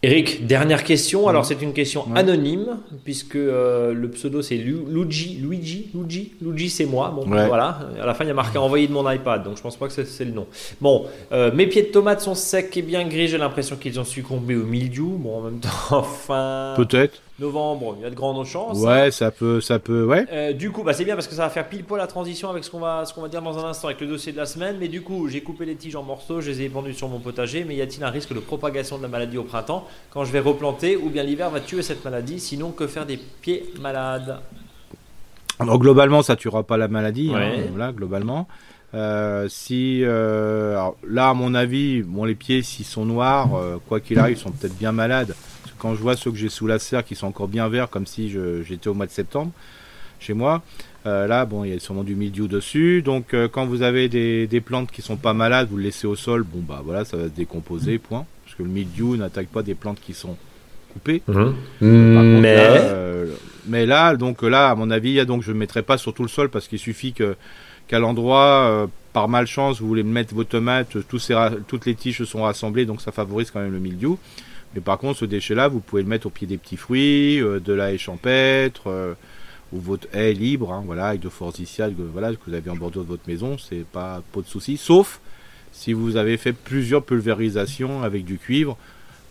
Eric, dernière question. Alors c'est une question anonyme puisque euh, le pseudo c'est Luigi, Luigi, Luigi, Luigi c'est moi. Bon voilà. À la fin il y a marqué envoyé de mon iPad, donc je pense pas que c'est le nom. Bon, euh, mes pieds de tomates sont secs et bien gris. J'ai l'impression qu'ils ont succombé au mildiou. Bon en même temps, enfin. Peut-être novembre, il y a de grandes chances. Ouais, ça peut, ça peut, ouais. Euh, du coup, bah, c'est bien parce que ça va faire pile poil la transition avec ce qu'on va, ce qu'on va dire dans un instant avec le dossier de la semaine. Mais du coup, j'ai coupé les tiges en morceaux, je les ai épandus sur mon potager. Mais y a-t-il un risque de propagation de la maladie au printemps quand je vais replanter ou bien l'hiver va tuer cette maladie? Sinon, que faire des pieds malades? Alors globalement, ça tuera pas la maladie, hein, globalement. Euh, si euh, là, à mon avis, bon, les pieds, s'ils sont noirs, quoi qu'il arrive, ils sont peut-être bien malades quand je vois ceux que j'ai sous la serre qui sont encore bien verts, comme si j'étais au mois de septembre chez moi, euh, là, bon, il y a sûrement du mildiou dessus. Donc, euh, quand vous avez des, plantes qui sont pas malades, vous le laissez au sol, bon, bah voilà, ça va se décomposer, point. Parce que le mildiou n'attaque pas des plantes qui sont coupées. Mhm. mais... Là, euh, mais là, donc là, à mon avis, donc je ne mettrai pas sur tout le sol parce qu'il suffit que qu'à l'endroit, par malchance, vous voulez mettre vos tomates, tous toutes les tiges sont rassemblées, donc ça favorise quand même le mildiou. Mais par contre, ce déchet-là, vous pouvez le mettre au pied des petits fruits, euh, de la haie champêtre, euh, ou votre haie libre, hein, voilà, avec de forsythia, voilà, que vous avez en bordure de votre maison, c'est pas, pas de souci. Sauf si vous avez fait plusieurs pulvérisations avec du cuivre,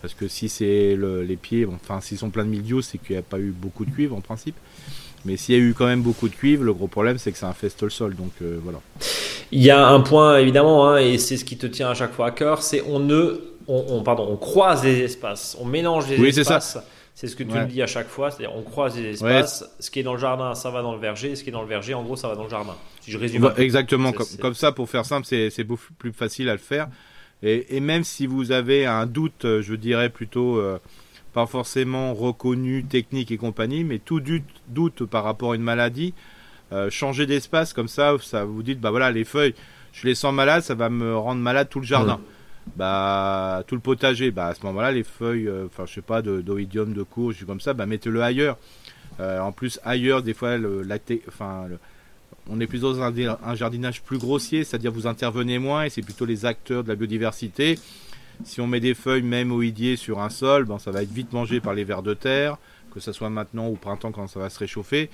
parce que si c'est le, les pieds, enfin, s'ils sont pleins de mildiou, c'est qu'il n'y a pas eu beaucoup de cuivre en principe. Mais s'il y a eu quand même beaucoup de cuivre, le gros problème c'est que ça infeste le sol, donc euh, voilà. Il y a un point évidemment, hein, et c'est ce qui te tient à chaque fois à cœur, c'est on ne, on, pardon, on croise les espaces, on mélange les oui, espaces. C'est ce que tu me dis à chaque fois, c'est-à-dire on croise les espaces. Ce qui est dans le jardin, ça va dans le verger. Ce qui est dans le verger, en gros, ça va dans le jardin. Si je résume. Bah, exactement, comme, ça, pour faire simple, c'est beaucoup plus facile à le faire. Et, et, même si vous avez un doute, je dirais plutôt euh, pas forcément reconnu, technique et compagnie, mais tout doute, doute par rapport à une maladie, euh, changer d'espace comme ça, ça vous dites, bah voilà, les feuilles, je les sens malades, ça va me rendre malade tout le jardin. Bah, tout le potager, bah à ce moment-là, les feuilles, euh, enfin, je sais pas, d'oïdium, de, de courge, comme ça, bah mettez-le ailleurs. Euh, en plus, ailleurs, des fois, le, la enfin, on est plutôt dans un, un jardinage plus grossier, c'est-à-dire vous intervenez moins et c'est plutôt les acteurs de la biodiversité si on met des feuilles même oïdiées sur un sol, ben, ça va être vite mangé par les vers de terre, que ce soit maintenant ou printemps quand ça va se réchauffer.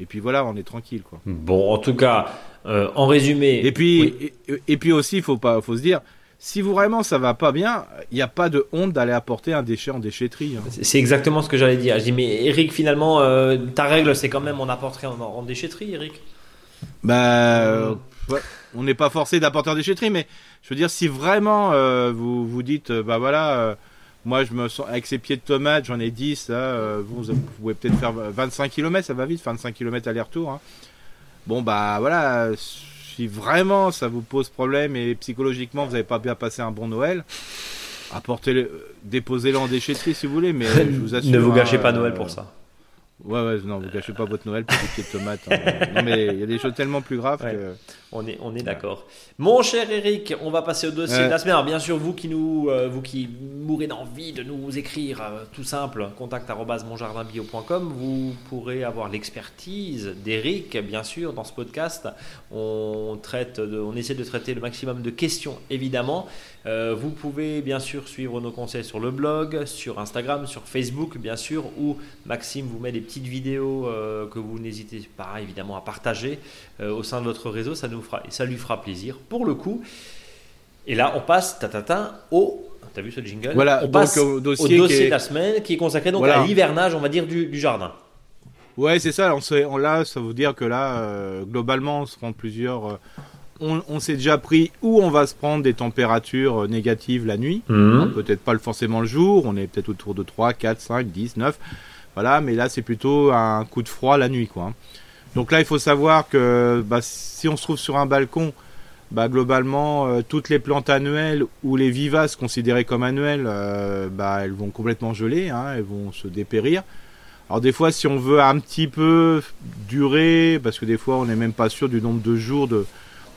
Et puis voilà, on est tranquille. Quoi. Bon, en tout cas, euh, en résumé. Et puis, et, puis aussi, il faut, pas, faut se dire, si vous vraiment ça va pas bien, il n'y a pas de honte d'aller apporter un déchet en déchetterie. Hein. C'est exactement ce que j'allais dire. Je dis, mais Eric, finalement, euh, ta règle, c'est quand même on apporterait en, en déchetterie, Eric Bah. Euh, on n'est pas forcé d'apporter en déchetterie, mais je veux dire, si vraiment euh, vous vous dites, bah voilà, moi je me sens avec ces pieds de tomate, j'en ai 10, vous, pouvez peut-être faire 25 km, ça va vite, 25 km aller-retour. Hein. Bon, bah voilà, si vraiment ça vous pose problème et psychologiquement vous n'avez pas bien passé un bon Noël, apportez-le, déposez-le en déchetterie si vous voulez, mais je vous assure. ne vous gâchez pas Noël pour ça. Ouais, ouais, non, vous gâchez pas votre Noël pour des pieds de tomates. Hein. non, mais il y a des choses tellement plus graves que. On est, on est d'accord. Mon cher Eric, on va passer au dossier de la semaine. Alors, bien sûr, vous qui nous, euh, vous qui mourrez d'envie de nous écrire, euh, tout simple, contact@monjardinbio.com, vous pourrez avoir l'expertise d'Eric, bien sûr, dans ce podcast. On traite, de, on essaie de traiter le maximum de questions, évidemment. Euh, vous pouvez bien sûr suivre nos conseils sur le blog, sur Instagram, sur Facebook, bien sûr, où Maxime vous met des petites vidéos que vous n'hésitez pas évidemment à partager au sein de votre réseau. Ça nous fera, ça lui fera plaisir pour le coup. Et là, on passe tatata au. T'as vu ce jingle? Voilà, on passe au dossier, de la semaine qui est consacré donc à l'hivernage, on va dire, du, jardin. Ouais, c'est ça. On sait, on, là, ça veut dire que là, euh, globalement, on se prend plusieurs. Euh, on, s'est déjà pris où on va se prendre des températures euh, négatives la nuit. Mhm. Peut-être pas forcément le jour. On est peut-être autour de 3, 4, 5, 10, 9. Voilà, mais là, c'est plutôt un coup de froid la nuit, quoi. Donc là, il faut savoir que bah, si on se trouve sur un balcon, bah, globalement, euh, toutes les plantes annuelles ou les vivaces considérées comme annuelles, euh, bah, elles vont complètement geler, hein, elles vont se dépérir. Alors des fois, si on veut un petit peu durer, parce que des fois, on n'est même pas sûr du nombre de jours de,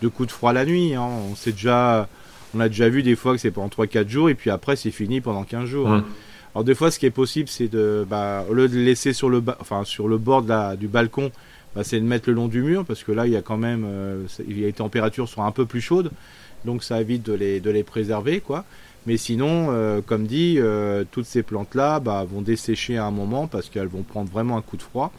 coups de froid la nuit. Hein. on sait déjà, on a déjà vu des fois que c'est pendant 3-4 jours et puis après c'est fini pendant 15 jours. Hein. Alors des fois, ce qui est possible, c'est de, bah, au lieu de laisser sur le, enfin, sur le bord du balcon, bah, c'est de mettre le long du mur parce que là il y a quand même euh, il y a les températures sont un peu plus chaudes donc ça évite de les, de les préserver quoi. Mais sinon euh, comme dit euh, toutes ces plantes là bah, vont dessécher à un moment parce qu'elles vont prendre vraiment un coup de froid.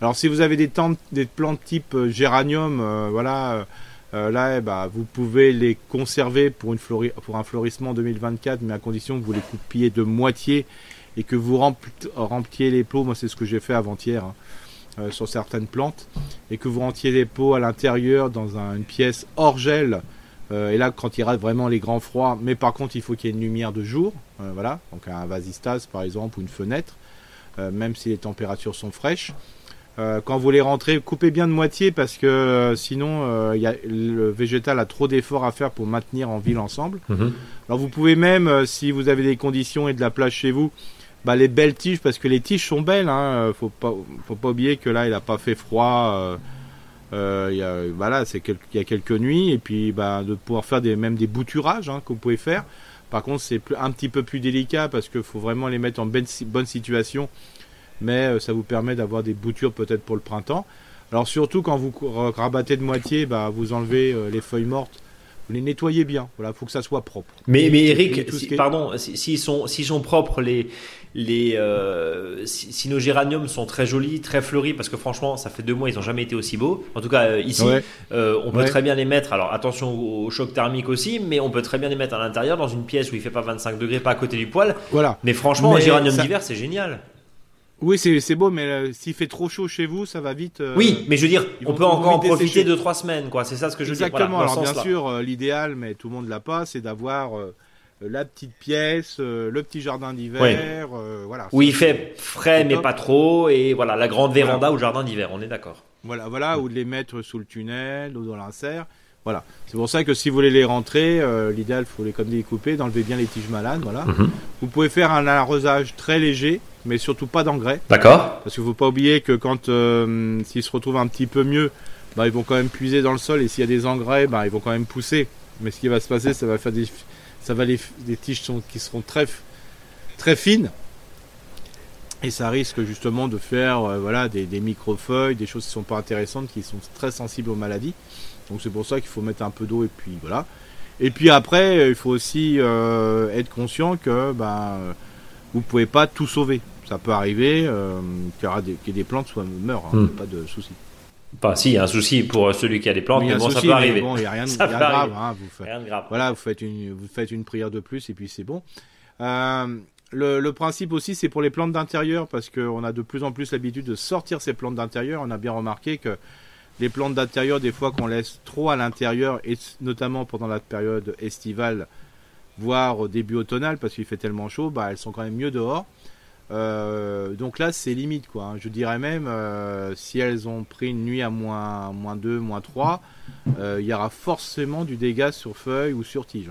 Alors si vous avez des, plantes type géranium voilà là eh bah, vous pouvez les conserver pour, une pour un florissement 2024 mais à condition que vous les coupiez de moitié et que vous rempliez les plots. Moi c'est ce que j'ai fait avant-hier hein. Euh, sur certaines plantes et que vous rentiez les pots à l'intérieur dans une pièce hors gel. Euh, et là, quand il rate vraiment les grands froids, mais par contre, il faut qu'il y ait une lumière de jour, euh, voilà, donc un vasistas par exemple ou une fenêtre, même si les températures sont fraîches. quand vous les rentrez, coupez bien de moitié parce que sinon, y a, le végétal a trop d'efforts à faire pour maintenir en ville ensemble. Mhm. Alors vous pouvez même, si vous avez des conditions et de la place chez vous, bah, les belles tiges, parce que les tiges sont belles. Hein, faut pas, faut pas oublier que là, il a pas fait froid. Euh, euh, y a, voilà, c'est il y a quelques nuits et puis bah, de pouvoir faire des, même des bouturages hein, que vous pouvez faire. Par contre, c'est un petit peu plus délicat parce qu'il faut vraiment les mettre en bonne, bonne situation. Mais euh, ça vous permet d'avoir des boutures peut-être pour le printemps. Alors surtout quand vous rabattez de moitié, bah, vous enlevez euh, les feuilles mortes vous les nettoyez bien. Voilà, faut que ça soit propre. Mais, mais Eric, pardon, s'ils sont, s'ils sont propres, les, les, euh, si, nos géraniums sont très jolis, très fleuris, parce que franchement, ça fait deux mois, ils n'ont jamais été aussi beaux. En tout cas, euh, ici, euh, on peut très bien les mettre. Alors attention au, choc thermique aussi, mais on peut très bien les mettre à l'intérieur dans une pièce où il fait pas 25 degrés, pas à côté du poêle. Voilà. Mais franchement, un géranium d'hiver, c'est génial. Oui, c'est beau, mais euh, s'il fait trop chaud chez vous, ça va vite. euh, Oui, mais je veux dire, on peut encore en profiter de trois semaines, quoi. C'est ça ce que je veux dire. Exactement. Voilà, Alors bien sûr, euh, l'idéal, mais tout le monde l'a pas, c'est d'avoir la petite pièce, euh, le petit jardin d'hiver, euh, voilà. Où il fait frais, mais pas trop, et voilà, la grande Voilà. véranda ou jardin d'hiver, on est d'accord. Voilà, voilà, ou de les mettre sous le tunnel ou dans l'insert. Voilà. C'est pour ça que si vous voulez les rentrer, euh, l'idéal, faut les comme couper, d'enlever bien les tiges malades, voilà. Mhm. Vous pouvez faire un arrosage très léger, mais surtout pas d'engrais, D'accord parce qu'il faut pas oublier que quand euh, s'ils se retrouvent un petit peu mieux, bah, ils vont quand même puiser dans le sol, et s'il y a des engrais, bah, ils vont quand même pousser. Mais ce qui va se passer, ça va faire des, ça va les, des tiges sont- qui seront très, très fines. Et ça risque justement de faire euh, voilà, des, des microfeuilles, des choses qui sont pas intéressantes, qui sont très sensibles aux maladies. Donc c'est pour ça qu'il faut mettre un peu d'eau et puis voilà. Et puis après, euh, il faut aussi euh, être conscient que ben, euh, vous pouvez pas tout sauver. Ça peut arriver euh, qu'il y aura des, que des plantes soient meurent, hein, Hmm. pas de souci. Enfin, si, il y a un souci pour celui qui a des plantes, Oui, mais bon, ça peut arriver. Bon, il n'y a rien de grave. hein, vous faites, Rien de grave. voilà, vous faites une, vous faites une prière de plus et puis c'est bon. Euh, le, le principe aussi, c'est pour les plantes d'intérieur parce qu'on a de plus en plus l'habitude de sortir ces plantes d'intérieur. On a bien remarqué que les plantes d'intérieur, des fois qu'on laisse trop à l'intérieur et notamment pendant la période estivale, voire au début automnal parce qu'il fait tellement chaud, bah elles sont quand même mieux dehors. Euh, donc là, c'est limite quoi. hein. Je dirais même euh, si elles ont pris une nuit à moins, moins 2, moins 3, euh, il y aura forcément du dégât sur feuilles ou sur tige.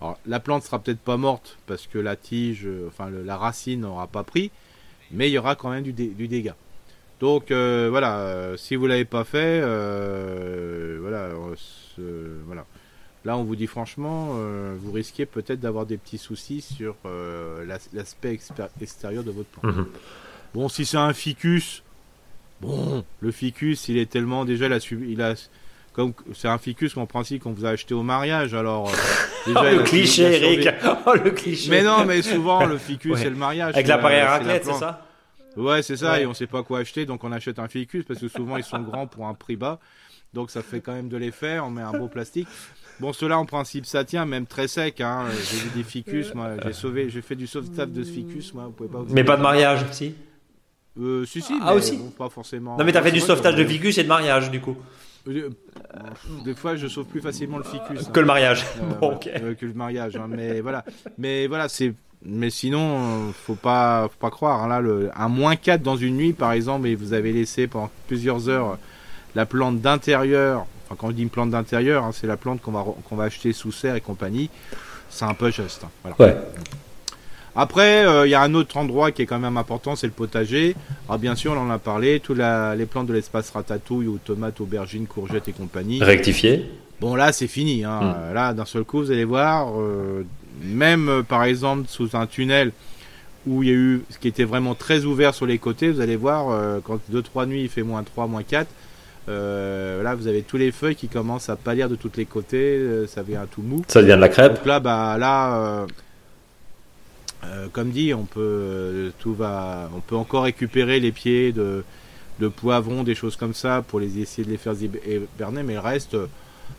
Alors, la plante sera peut-être pas morte parce que la tige, enfin la racine n'aura pas pris, mais il y aura quand même du, dé- du dégât. Donc voilà, si vous l'avez pas fait, voilà. Là, on vous dit franchement, euh, vous risquez peut-être d'avoir des petits soucis sur euh, l'as- l'aspect extérieur de votre plante. Mhm. Bon, si c'est un ficus, bon, le ficus, il est tellement déjà, il a, il a comme c'est un ficus qu'en principe qu'on vous a acheté au mariage, alors euh, déjà, Oh, le cliché. Eric Oh, le cliché Mais non, mais souvent le ficus Ouais. c'est le mariage. Avec l'appareil à raclette, c'est ça? Ouais, c'est ça, Ouais. et on sait pas quoi acheter, donc on achète un ficus parce que souvent ils sont grands pour un prix bas, donc ça fait quand même de l'effet. On met un beau plastique. Bon, ceux-là en principe ça tient, même très sec. Hein. J'ai vu des ficus, moi, j'ai sauvé, j'ai fait du sauvetage de ficus, moi. Vous pouvez pas. vous Mais pas de mariage, si Euh, si si. Ah, mais aussi bon, Pas forcément. Non, mais t'as fait du sauvetage de ficus et de mariage, du coup. Euh, Des fois, je sauve plus facilement le ficus. hein. Que le mariage. Euh, bon, ok. euh, que le mariage. hein, mais voilà, mais voilà, c'est. Mais sinon, euh, faut pas, faut pas croire. hein, là, le, un moins 4 dans une nuit, par exemple, et vous avez laissé pendant plusieurs heures euh, la plante d'intérieur. Enfin, quand je dis une plante d'intérieur, hein, c'est la plante qu'on va qu'on va acheter sous serre et compagnie. C'est un peu juste. hein, voilà. Ouais. Après, euh, il y a un autre endroit qui est quand même important, c'est le potager. Alors bien sûr, on en a parlé, tous la- les plantes de l'espace ratatouille ou tomates, aubergines, courgettes et compagnie. Rectifié. Bon là c'est fini. Hein. Mm. Euh, Là d'un seul coup vous allez voir, euh, même euh, par exemple sous un tunnel où il y a eu ce qui était vraiment très ouvert sur les côtés, vous allez voir euh, quand 2-3 nuits il fait moins 3, moins 4, euh, là vous avez tous les feuilles qui commencent à pâlir de tous les côtés, euh, ça devient tout mou. Ça devient de la crêpe. Donc là bah là euh, euh, comme dit on peut euh, tout va on peut encore récupérer les pieds de de poivrons, des choses comme ça pour les essayer de les faire hiberner, mais le reste,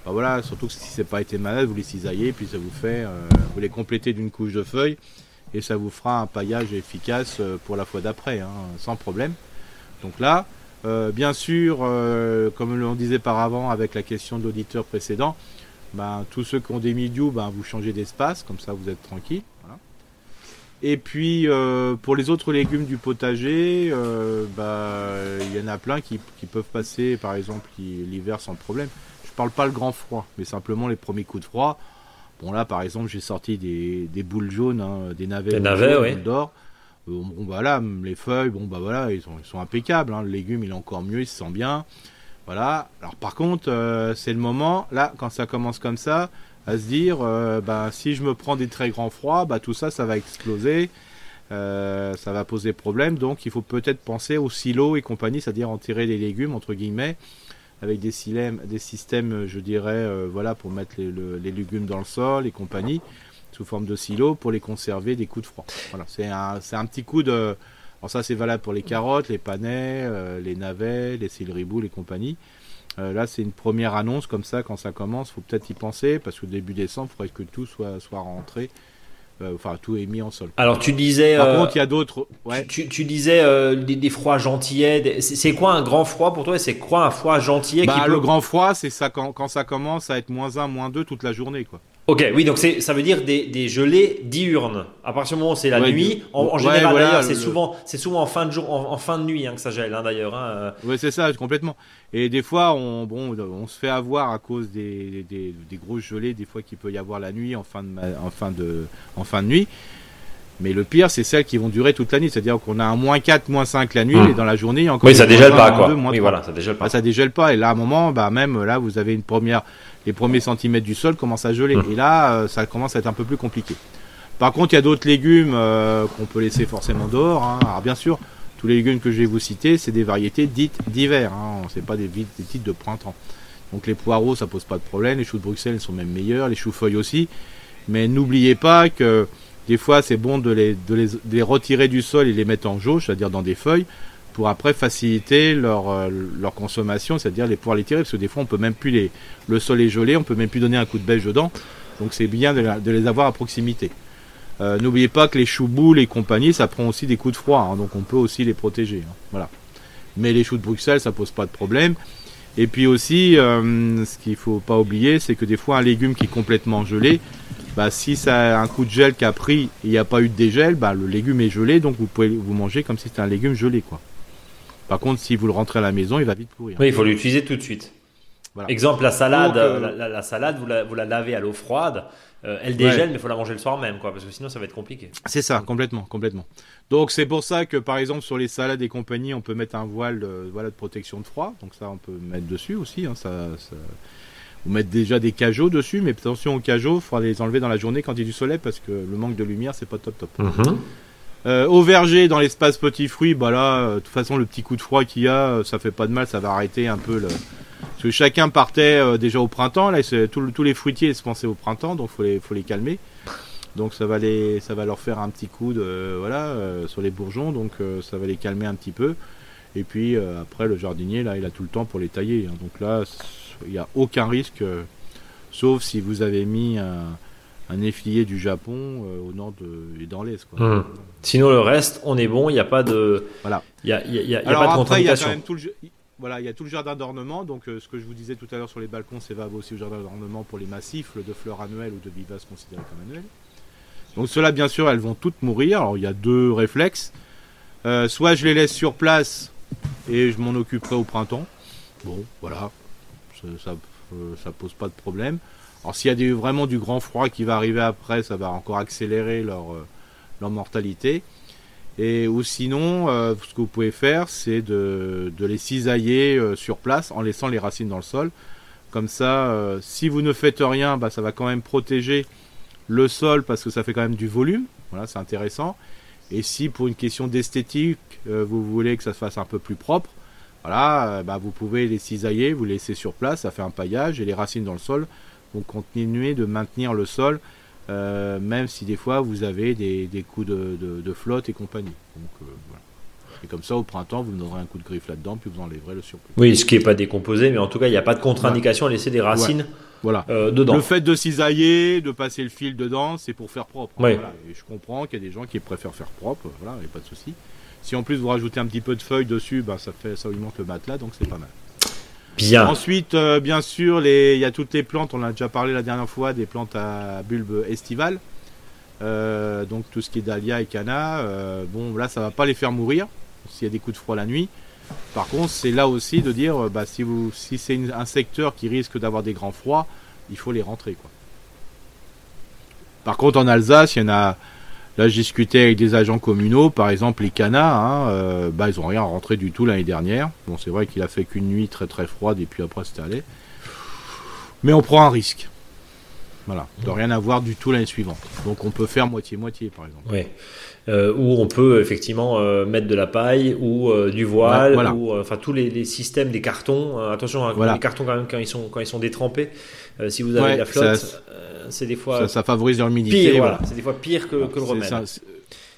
bah voilà, surtout que si c'est pas été malade, vous les cisaillez, puis ça vous fait, euh, vous les complétez d'une couche de feuilles, et ça vous fera un paillage efficace pour la fois d'après, hein, sans problème. Donc là, euh, bien sûr, euh, comme l'on disait par avant avec la question de l'auditeur précédent, ben, tous ceux qui ont des mildiou, ben, vous changez d'espace, comme ça vous êtes tranquille. Voilà. Et puis euh, pour les autres légumes du potager, bah, il y en a plein qui, qui peuvent passer par exemple l'hi- l'hiver sans problème. Je parle pas le grand froid, mais simplement les premiers coups de froid. Bon là par exemple j'ai sorti des, des boules jaunes, hein, des navets, Des boules navets, jaunes, oui. boules d'or. Bon bah là les feuilles, bon bah voilà ils sont, ils sont impeccables. hein. Le légume il est encore mieux, il se sent bien. Voilà. Alors par contre euh, c'est le moment là quand ça commence comme ça à se dire euh, bah, si je me prends des très grands froids, bah, tout ça, ça va exploser, euh, ça va poser problème. Donc il faut peut-être penser au silo et compagnie, c'est-à-dire enterrer les légumes, entre guillemets, avec des, silèmes, des systèmes, je dirais, voilà, pour mettre les, le- les légumes dans le sol et compagnie, sous forme de silo, pour les conserver des coups de froid. Voilà, c'est un, c'est un petit coup de... Alors ça c'est valable pour les carottes, les panais, euh, les navets, les céleri boules et compagnie. Euh, là, c'est une première annonce comme ça quand ça commence. Faut peut-être y penser parce que début décembre, il faudrait que tout soit soit rentré Euh, enfin, tout est mis en sol. Alors tu disais. Par contre, il y a d'autres. Ouais. Tu, tu, disais des, des, froids gentillets. C'est quoi un grand froid pour toi C'est quoi un froid gentillet bah, qui Le grand froid, c'est ça quand, quand, ça commence à être moins 1, moins 2 toute la journée. quoi. Ok, oui, donc ça veut dire des, des gelées diurnes. À partir du moment où c'est la nuit, en, général d'ailleurs, c'est souvent, c'est souvent en fin de jour, en, fin de nuit hein, que ça gèle hein, d'ailleurs. Hein. Oui, c'est ça, complètement. Et des fois, on, bon, on se fait avoir à cause des, des, des grosses gelées, des fois qu'il peut y avoir la nuit en fin de, en fin de, en fin de nuit. Mais le pire, c'est celles qui vont durer toute la nuit. C'est-à-dire qu'on a un moins 4, moins 5 la nuit, hmm. et dans la journée, il y a encore. Oui, ça dégèle pas, quoi. oui, voilà, ça dégèle pas. Bah, ça dégèle pas. Et là, à un moment, bah, même là, vous avez une première, les premiers centimètres du sol commencent à geler. Hmm. Et là, euh, ça commence à être un peu plus compliqué. Par contre, il y a d'autres légumes euh, qu'on peut laisser forcément dehors. Hein. Alors, bien sûr, tous les légumes que je vais vous citer, c'est des variétés dites d'hiver. Hein. C'est pas des, des titres de printemps. Donc, les poireaux, ça pose pas de problème. Les choux de Bruxelles sont même meilleurs. Les choux-feuilles aussi. Mais n'oubliez pas que des fois, c'est bon de les, de, les, retirer du sol et les mettre en jauge, c'est-à-dire dans des feuilles, pour après faciliter leur, euh, consommation, c'est-à-dire les pouvoir les tirer, parce que des fois, on peut même plus le sol est gelé, on peut même plus donner un coup de bêche dedans. Donc, c'est bien de, les avoir à proximité. Euh, n'oubliez pas que les choux boules et compagnie, ça prend aussi des coups de froid, hein, donc on peut aussi les protéger. Hein. Mais les choux de Bruxelles, ça pose pas de problème. Et puis aussi, euh, ce qu'il faut pas oublier, c'est que des fois, un légume qui est complètement gelé, bah, si ça a un coup de gel qui a pris il n'y a pas eu de dégel, bah, le légume est gelé, donc vous pouvez vous manger comme si c'était un légume gelé. Par contre, si vous le rentrez à la maison, il va vite pourrir. Oui, il faut l'utiliser tout de suite. Exemple, la salade, euh, la, salade, vous la, vous la lavez à l'eau froide, euh, elle dégèle, mais il faut la manger le soir même, quoi, parce que sinon ça va être compliqué. C'est ça, complètement, complètement. Donc c'est pour ça que par exemple sur les salades et compagnie, on peut mettre un voile, de, voilà, de protection de froid, donc ça on peut mettre dessus aussi, hein, ça, ça vous mettre déjà des cajots dessus, mais attention aux cajots, il faudra les enlever dans la journée quand il y a du soleil parce que le manque de lumière, c'est pas top top. Mhm. Euh, au verger, dans l'espace petits fruits, bah là, euh, de toute façon, le petit coup de froid qu'il y a, euh, ça fait pas de mal, ça va arrêter un peu le. Parce que chacun partait déjà au printemps, là, tous les fruitiers se pensaient au printemps, donc faut les, faut les calmer. Donc ça va leur faire un petit coup de, voilà, sur les bourgeons, donc ça va les calmer un petit peu. Et puis après, le jardinier, là, il a tout le temps pour les tailler. Hein. donc là, il n'y a aucun risque, sauf si vous avez mis un, un effilier du Japon euh, au nord de, et dans l'est. Hum. Sinon, le reste, on est bon, il n'y a pas de. Voilà. Il y a, y a, pas de après, il y a quand même tout le, voilà, il y a tout le jardin d'ornement. Donc, euh, ce que je vous disais tout à l'heure sur les balcons, c'est valable aussi au jardin d'ornement pour les massifs de fleurs annuelles ou de vivaces considérées comme annuelles. Donc, cela, bien sûr, elles vont toutes mourir. Alors, il y a deux réflexes. soit je les laisse sur place et je m'en occuperai au printemps. Bon, voilà ça, euh, ça, pose pas de problème. Alors s'il y a vraiment du grand froid qui va arriver après, ça va encore accélérer leur, euh, mortalité. Et ou sinon, euh, ce que vous pouvez faire, c'est de, les cisailler sur place en laissant les racines dans le sol. Comme ça, si vous ne faites rien, bah, ça va quand même protéger le sol parce que ça fait quand même du volume. Voilà, c'est intéressant. Et si pour une question d'esthétique, vous voulez que ça se fasse un peu plus propre, voilà, euh, bah, vous pouvez les cisailler, vous laisser sur place, ça fait un paillage et les racines dans le sol vont continuer de maintenir le sol, euh, même si des fois vous avez des, coups de, flotte et compagnie. Donc, euh, Et comme ça, au printemps, vous donnerez un coup de griffe là-dedans, puis vous enlèverez le surplus. Oui, ce qui n'est pas décomposé, mais en tout cas, il n'y a pas de contre-indication à laisser des racines voilà. dedans. Le fait de cisailler, de passer le fil dedans, c'est pour faire propre. Et je comprends qu'il y a des gens qui préfèrent faire propre, voilà, il n'y a pas de souci. Si en plus vous rajoutez un petit peu de feuilles dessus, bah, ça fait ça augmente le matelas, donc c'est pas mal. Bien. Ensuite, euh, bien sûr, il y a toutes les plantes. On a déjà parlé la dernière fois des plantes à bulbes estivales. Euh, donc tout ce qui est dahlia et cana. Euh, bon, là, ça va pas les faire mourir s'il y a des coups de froid la nuit. Par contre, c'est là aussi de dire, bah, si si c'est un secteur qui risque d'avoir des grands froids, il faut les rentrer, quoi. Par contre, en Alsace, il y en a Là, j'ai discuté avec des agents communaux, par exemple les Canas, hein, euh, bah, ils ont rien rentré du tout l'année dernière. Bon, c'est vrai qu'il a fait qu'une nuit très très froide et puis après c'était allé. Mais on prend un risque. Voilà, de rien avoir du tout l'année suivante. Donc on peut faire moitié-moitié par exemple. Euh, où on peut effectivement euh, mettre de la paille ou du voile, ou enfin tous les, systèmes des cartons. attention, hein, les cartons quand même quand ils sont quand ils sont détrempés. si vous avez la flotte, c'est des fois. Ça, favorise l'humidité. Pire, voilà. C'est des fois pire que, que le remède.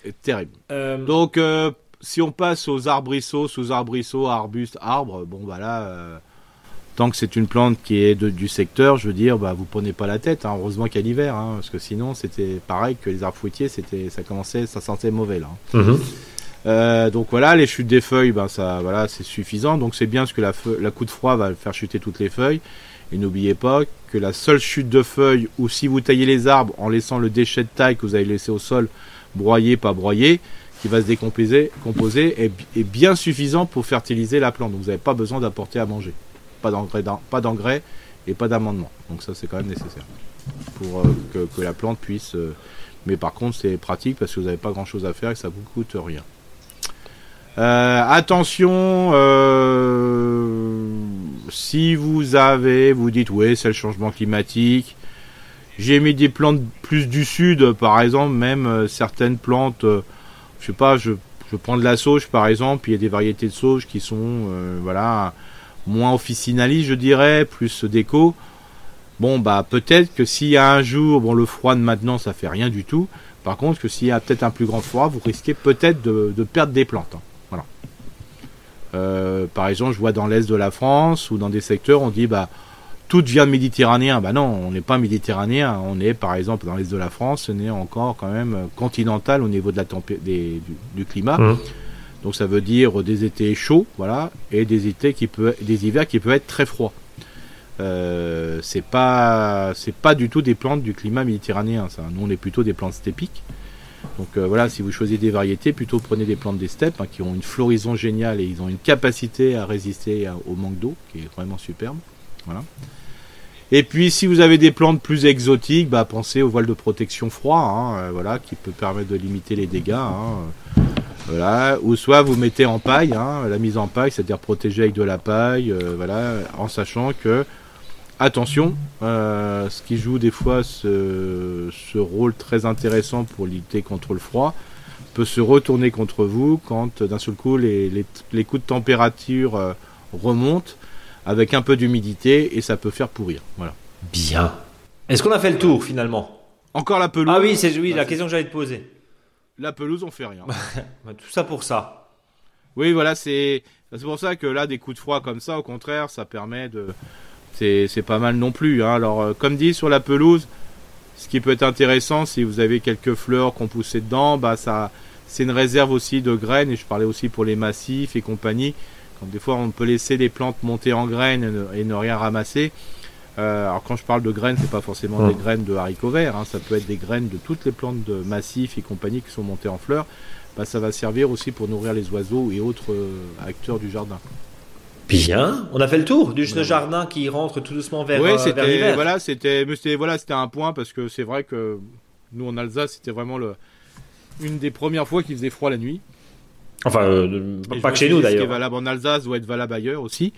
C'est terrible. Euh, Donc, euh, si on passe aux arbrisseaux, sous arbrisseaux, arbustes, arbres, bon, bah là, euh, tant que c'est une plante qui est de, du secteur, je veux dire, bah, vous prenez pas la tête. Hein. Heureusement qu'il y a l'hiver, hein, parce que sinon c'était pareil que les arbres fruitiers, c'était, ça commençait, ça sentait mauvais là. Hein. Mhm. Euh, donc voilà, les chutes des feuilles, ben ça, voilà, c'est suffisant. Donc c'est bien parce que la, la coup de froid va faire chuter toutes les feuilles. Et n'oubliez pas que la seule chute de feuilles, ou si vous taillez les arbres en laissant le déchet de taille que vous avez laissé au sol, broyer, pas broyer, qui va se décomposer, composer, est, bien suffisant pour fertiliser la plante. Donc vous n'avez pas besoin d'apporter à manger. Pas d'engrais, et pas d'amendement. Donc ça c'est quand même nécessaire pour euh, que, la plante puisse. Euh, mais par contre c'est pratique parce que vous n'avez pas grand chose à faire et ça vous coûte rien. Euh, attention, si vous avez, vous dites oui c'est le changement climatique. J'ai mis des plantes plus du sud, par exemple, même certaines plantes je sais pas, je, je prends de la sauge par exemple, il y a des variétés de sauge qui sont voilà moins officinalistes, je dirais, plus déco. Bon bah peut-être que s'il y a un jour, bon le froid de maintenant ça fait rien du tout. Par contre que s'il y a peut-être un plus grand froid, vous risquez peut-être de, perdre des plantes. Hein. Voilà. Euh, par exemple, je vois dans l'est de la France ou dans des secteurs, on dit bah tout vient méditerranéen. Bah non, on n'est pas méditerranéen. On est, par exemple, dans l'est de la France, on est encore quand même continental au niveau de la du, climat. Mmh. Donc ça veut dire des étés chauds, voilà, et des étés qui peut, des hivers qui peuvent être très froids. Euh, c'est pas, pas du tout des plantes du climat méditerranéen. Ça. Nous, on est plutôt des plantes stépiques. Donc euh, voilà, si vous choisissez des variétés, plutôt prenez des plantes des steppes hein, qui ont une floraison géniale et ils ont une capacité à résister au manque d'eau qui est vraiment superbe. Voilà. Et puis si vous avez des plantes plus exotiques, bah, pensez au voile de protection froid, hein, euh, voilà, qui peut permettre de limiter les dégâts. Hein, voilà. Ou soit vous mettez en paille, hein, la mise en paille, c'est-à-dire protéger avec de la paille, euh, voilà, en sachant que, attention, ce qui joue des fois ce, ce, rôle très intéressant pour lutter contre le froid, peut se retourner contre vous quand d'un seul coup les, les, les coups de température remontent avec un peu d'humidité et ça peut faire pourrir. Voilà. Bien. Est-ce qu'on a fait le tour finalement? Encore la pelouse? Ah oui, c'est oui, la question que j'allais te poser. La pelouse, on fait rien. Bah, tout ça pour ça. Oui, voilà, c'est c'est pour ça que là, des coups de froid comme ça, au contraire, ça permet de. C'est pas mal non plus. Hein. Alors, euh, comme dit sur la pelouse, ce qui peut être intéressant, si vous avez quelques fleurs qu'on poussait dedans, bah ça, c'est une réserve aussi de graines. Et je parlais aussi pour les massifs et compagnie des fois, on peut laisser des plantes monter en graines et ne, rien ramasser. Euh, alors quand je parle de graines, c'est pas forcément des graines de haricots verts, hein. ça peut être des graines de toutes les plantes de massifs et compagnie qui sont montées en fleurs. Bah, ça va servir aussi pour nourrir les oiseaux et autres euh, acteurs du jardin. Bien, on a fait le tour du jardin qui rentre tout doucement vers, oui, euh, vers Voilà, c'était, voilà, c'était un point parce que c'est vrai que nous en Alsace, c'était vraiment le, une des premières fois qu'il faisait froid la nuit. Enfin, euh, pas que chez nous d'ailleurs. Ce qui est valable en Alsace doit être valable ailleurs aussi.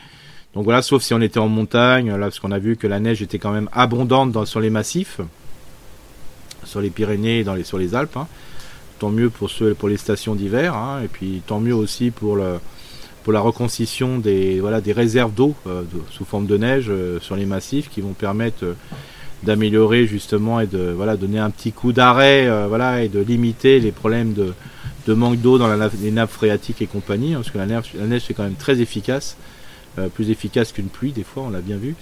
Donc voilà, sauf si on était en montagne, là, parce qu'on a vu que la neige était quand même abondante sur les massifs, sur les Pyrénées et sur les Alpes. Hein. Tant mieux pour, ceux, pour les stations d'hiver, hein. et puis tant mieux aussi pour, le, pour la reconstitution des, voilà, des réserves d'eau euh, sous forme de neige euh, sur les massifs qui vont permettre d'améliorer justement et de voilà, donner un petit coup d'arrêt voilà, et de limiter les problèmes de, de manque d'eau dans les nappes phréatiques et compagnie, hein, parce que la neige, la neige c'est quand même très efficace, euh, plus efficace qu'une pluie des fois, on l'a bien vu.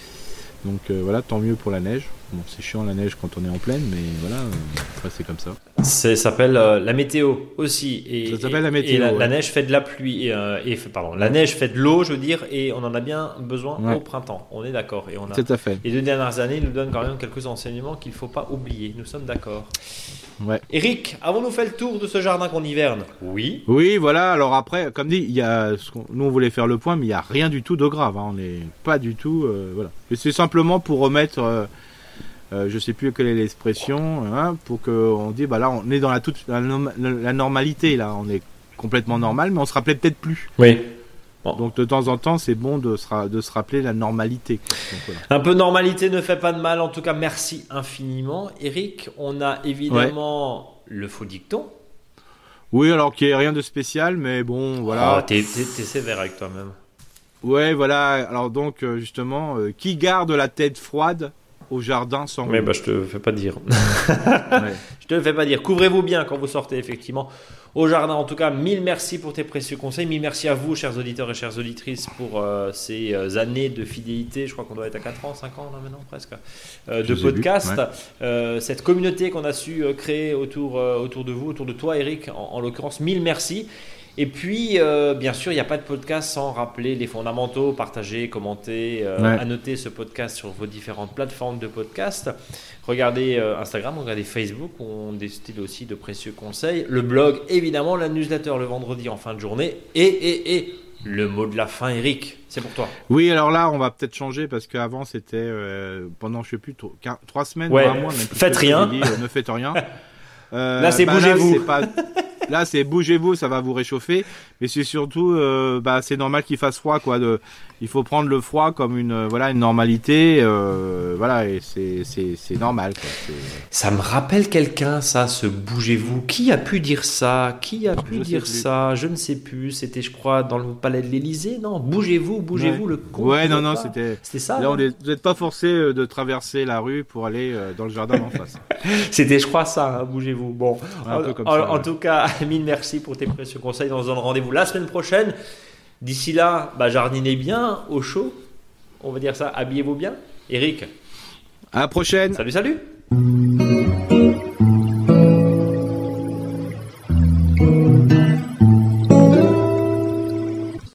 Donc euh, voilà, tant mieux pour la neige. Bon, c'est chiant la neige quand on est en pleine, mais voilà, euh, c'est comme ça. Ça s'appelle la météo aussi. Et, ça s'appelle la météo. Et la, neige fait de la pluie, et, pardon, la neige fait de l'eau, je veux dire, et on en a bien besoin au printemps. On est d'accord. Et on a. Tout à fait. Les deux dernières années nous donnent quand même quelques enseignements qu'il ne faut pas oublier. Nous sommes d'accord. Ouais. Eric, avons-nous fait le tour de ce jardin qu'on hiverne? Oui. Oui, voilà. Alors après, comme dit, il y a, nous on voulait faire le point, mais il n'y a rien du tout de grave. Hein. On n'est pas du tout, euh, voilà. C'est simplement pour remettre, euh, je sais plus quelle est l'expression, hein, pour qu'on dise, bah là, on est dans la toute la, la, normalité là. On est complètement normal, mais on se rappelait peut-être plus. Oui. Donc de temps en temps, c'est bon de se, de se rappeler la normalité. Un peu normalité ne fait pas de mal. En tout cas, merci infiniment. Eric, on a évidemment le faux dicton. Oui, alors qu'il n'y a rien de spécial, mais bon, voilà. Ah, t'es, sévère avec toi-même. Ouais, voilà. Alors donc, euh, justement, euh, qui garde la tête froide au jardin sans Mais bah, je te fais pas dire. Je te fais pas dire. Couvrez-vous bien quand vous sortez, effectivement, au jardin. En tout cas, mille merci pour tes précieux conseils. Mille merci à vous, chers auditeurs et chères auditrices, pour euh, ces euh, années de fidélité. Je crois qu'on doit être à 4 ans, 5 ans là maintenant, presque, euh, de podcast. cette communauté qu'on a su créer autour, autour de vous, autour de toi, Eric, en, en l'occurrence. Mille merci. Et puis, euh, bien sûr, il n'y a pas de podcast sans rappeler les fondamentaux, partager, commenter, euh, annoter ce podcast sur vos différentes plateformes de podcast. Regardez euh, Instagram, regardez Facebook, on distille aussi de précieux conseils. Le blog, évidemment, la newsletter le vendredi en fin de journée. Et, et, et, le mot de la fin, Eric, c'est pour toi. Oui, alors là, on va peut-être changer parce qu'avant, c'était pendant, je sais plus, trois semaines ou un mois. faites rien. ne faites rien. là, c'est bah bougez-vous. Là, c'est bougez-vous, ça va vous réchauffer. Mais c'est surtout, euh, bah, c'est normal qu'il fasse froid, quoi. De, il faut prendre le froid comme une, euh, voilà, une normalité. Euh, voilà, et c'est, c'est, c'est normal. Quoi. Ça me rappelle quelqu'un, ça, ce bougez-vous. Qui a pu dire ça? Qui a pu dire ça? Je ne sais plus. C'était, je crois, dans le palais de l'Élysée? Non, bougez-vous, bougez-vous. Le ouais, non, non, c'était. C'était ça. Là, on est, vous n'êtes pas forcé de traverser la rue pour aller dans le jardin en face. c'était, je crois, ça. Hein, bougez-vous. Bon, en, tout cas, mille merci pour tes précieux conseils. On se donne rendez-vous la semaine prochaine. D'ici là, bah, jardinez bien, au chaud. On va dire ça, habillez-vous bien. Eric. À la prochaine. Salut, salut.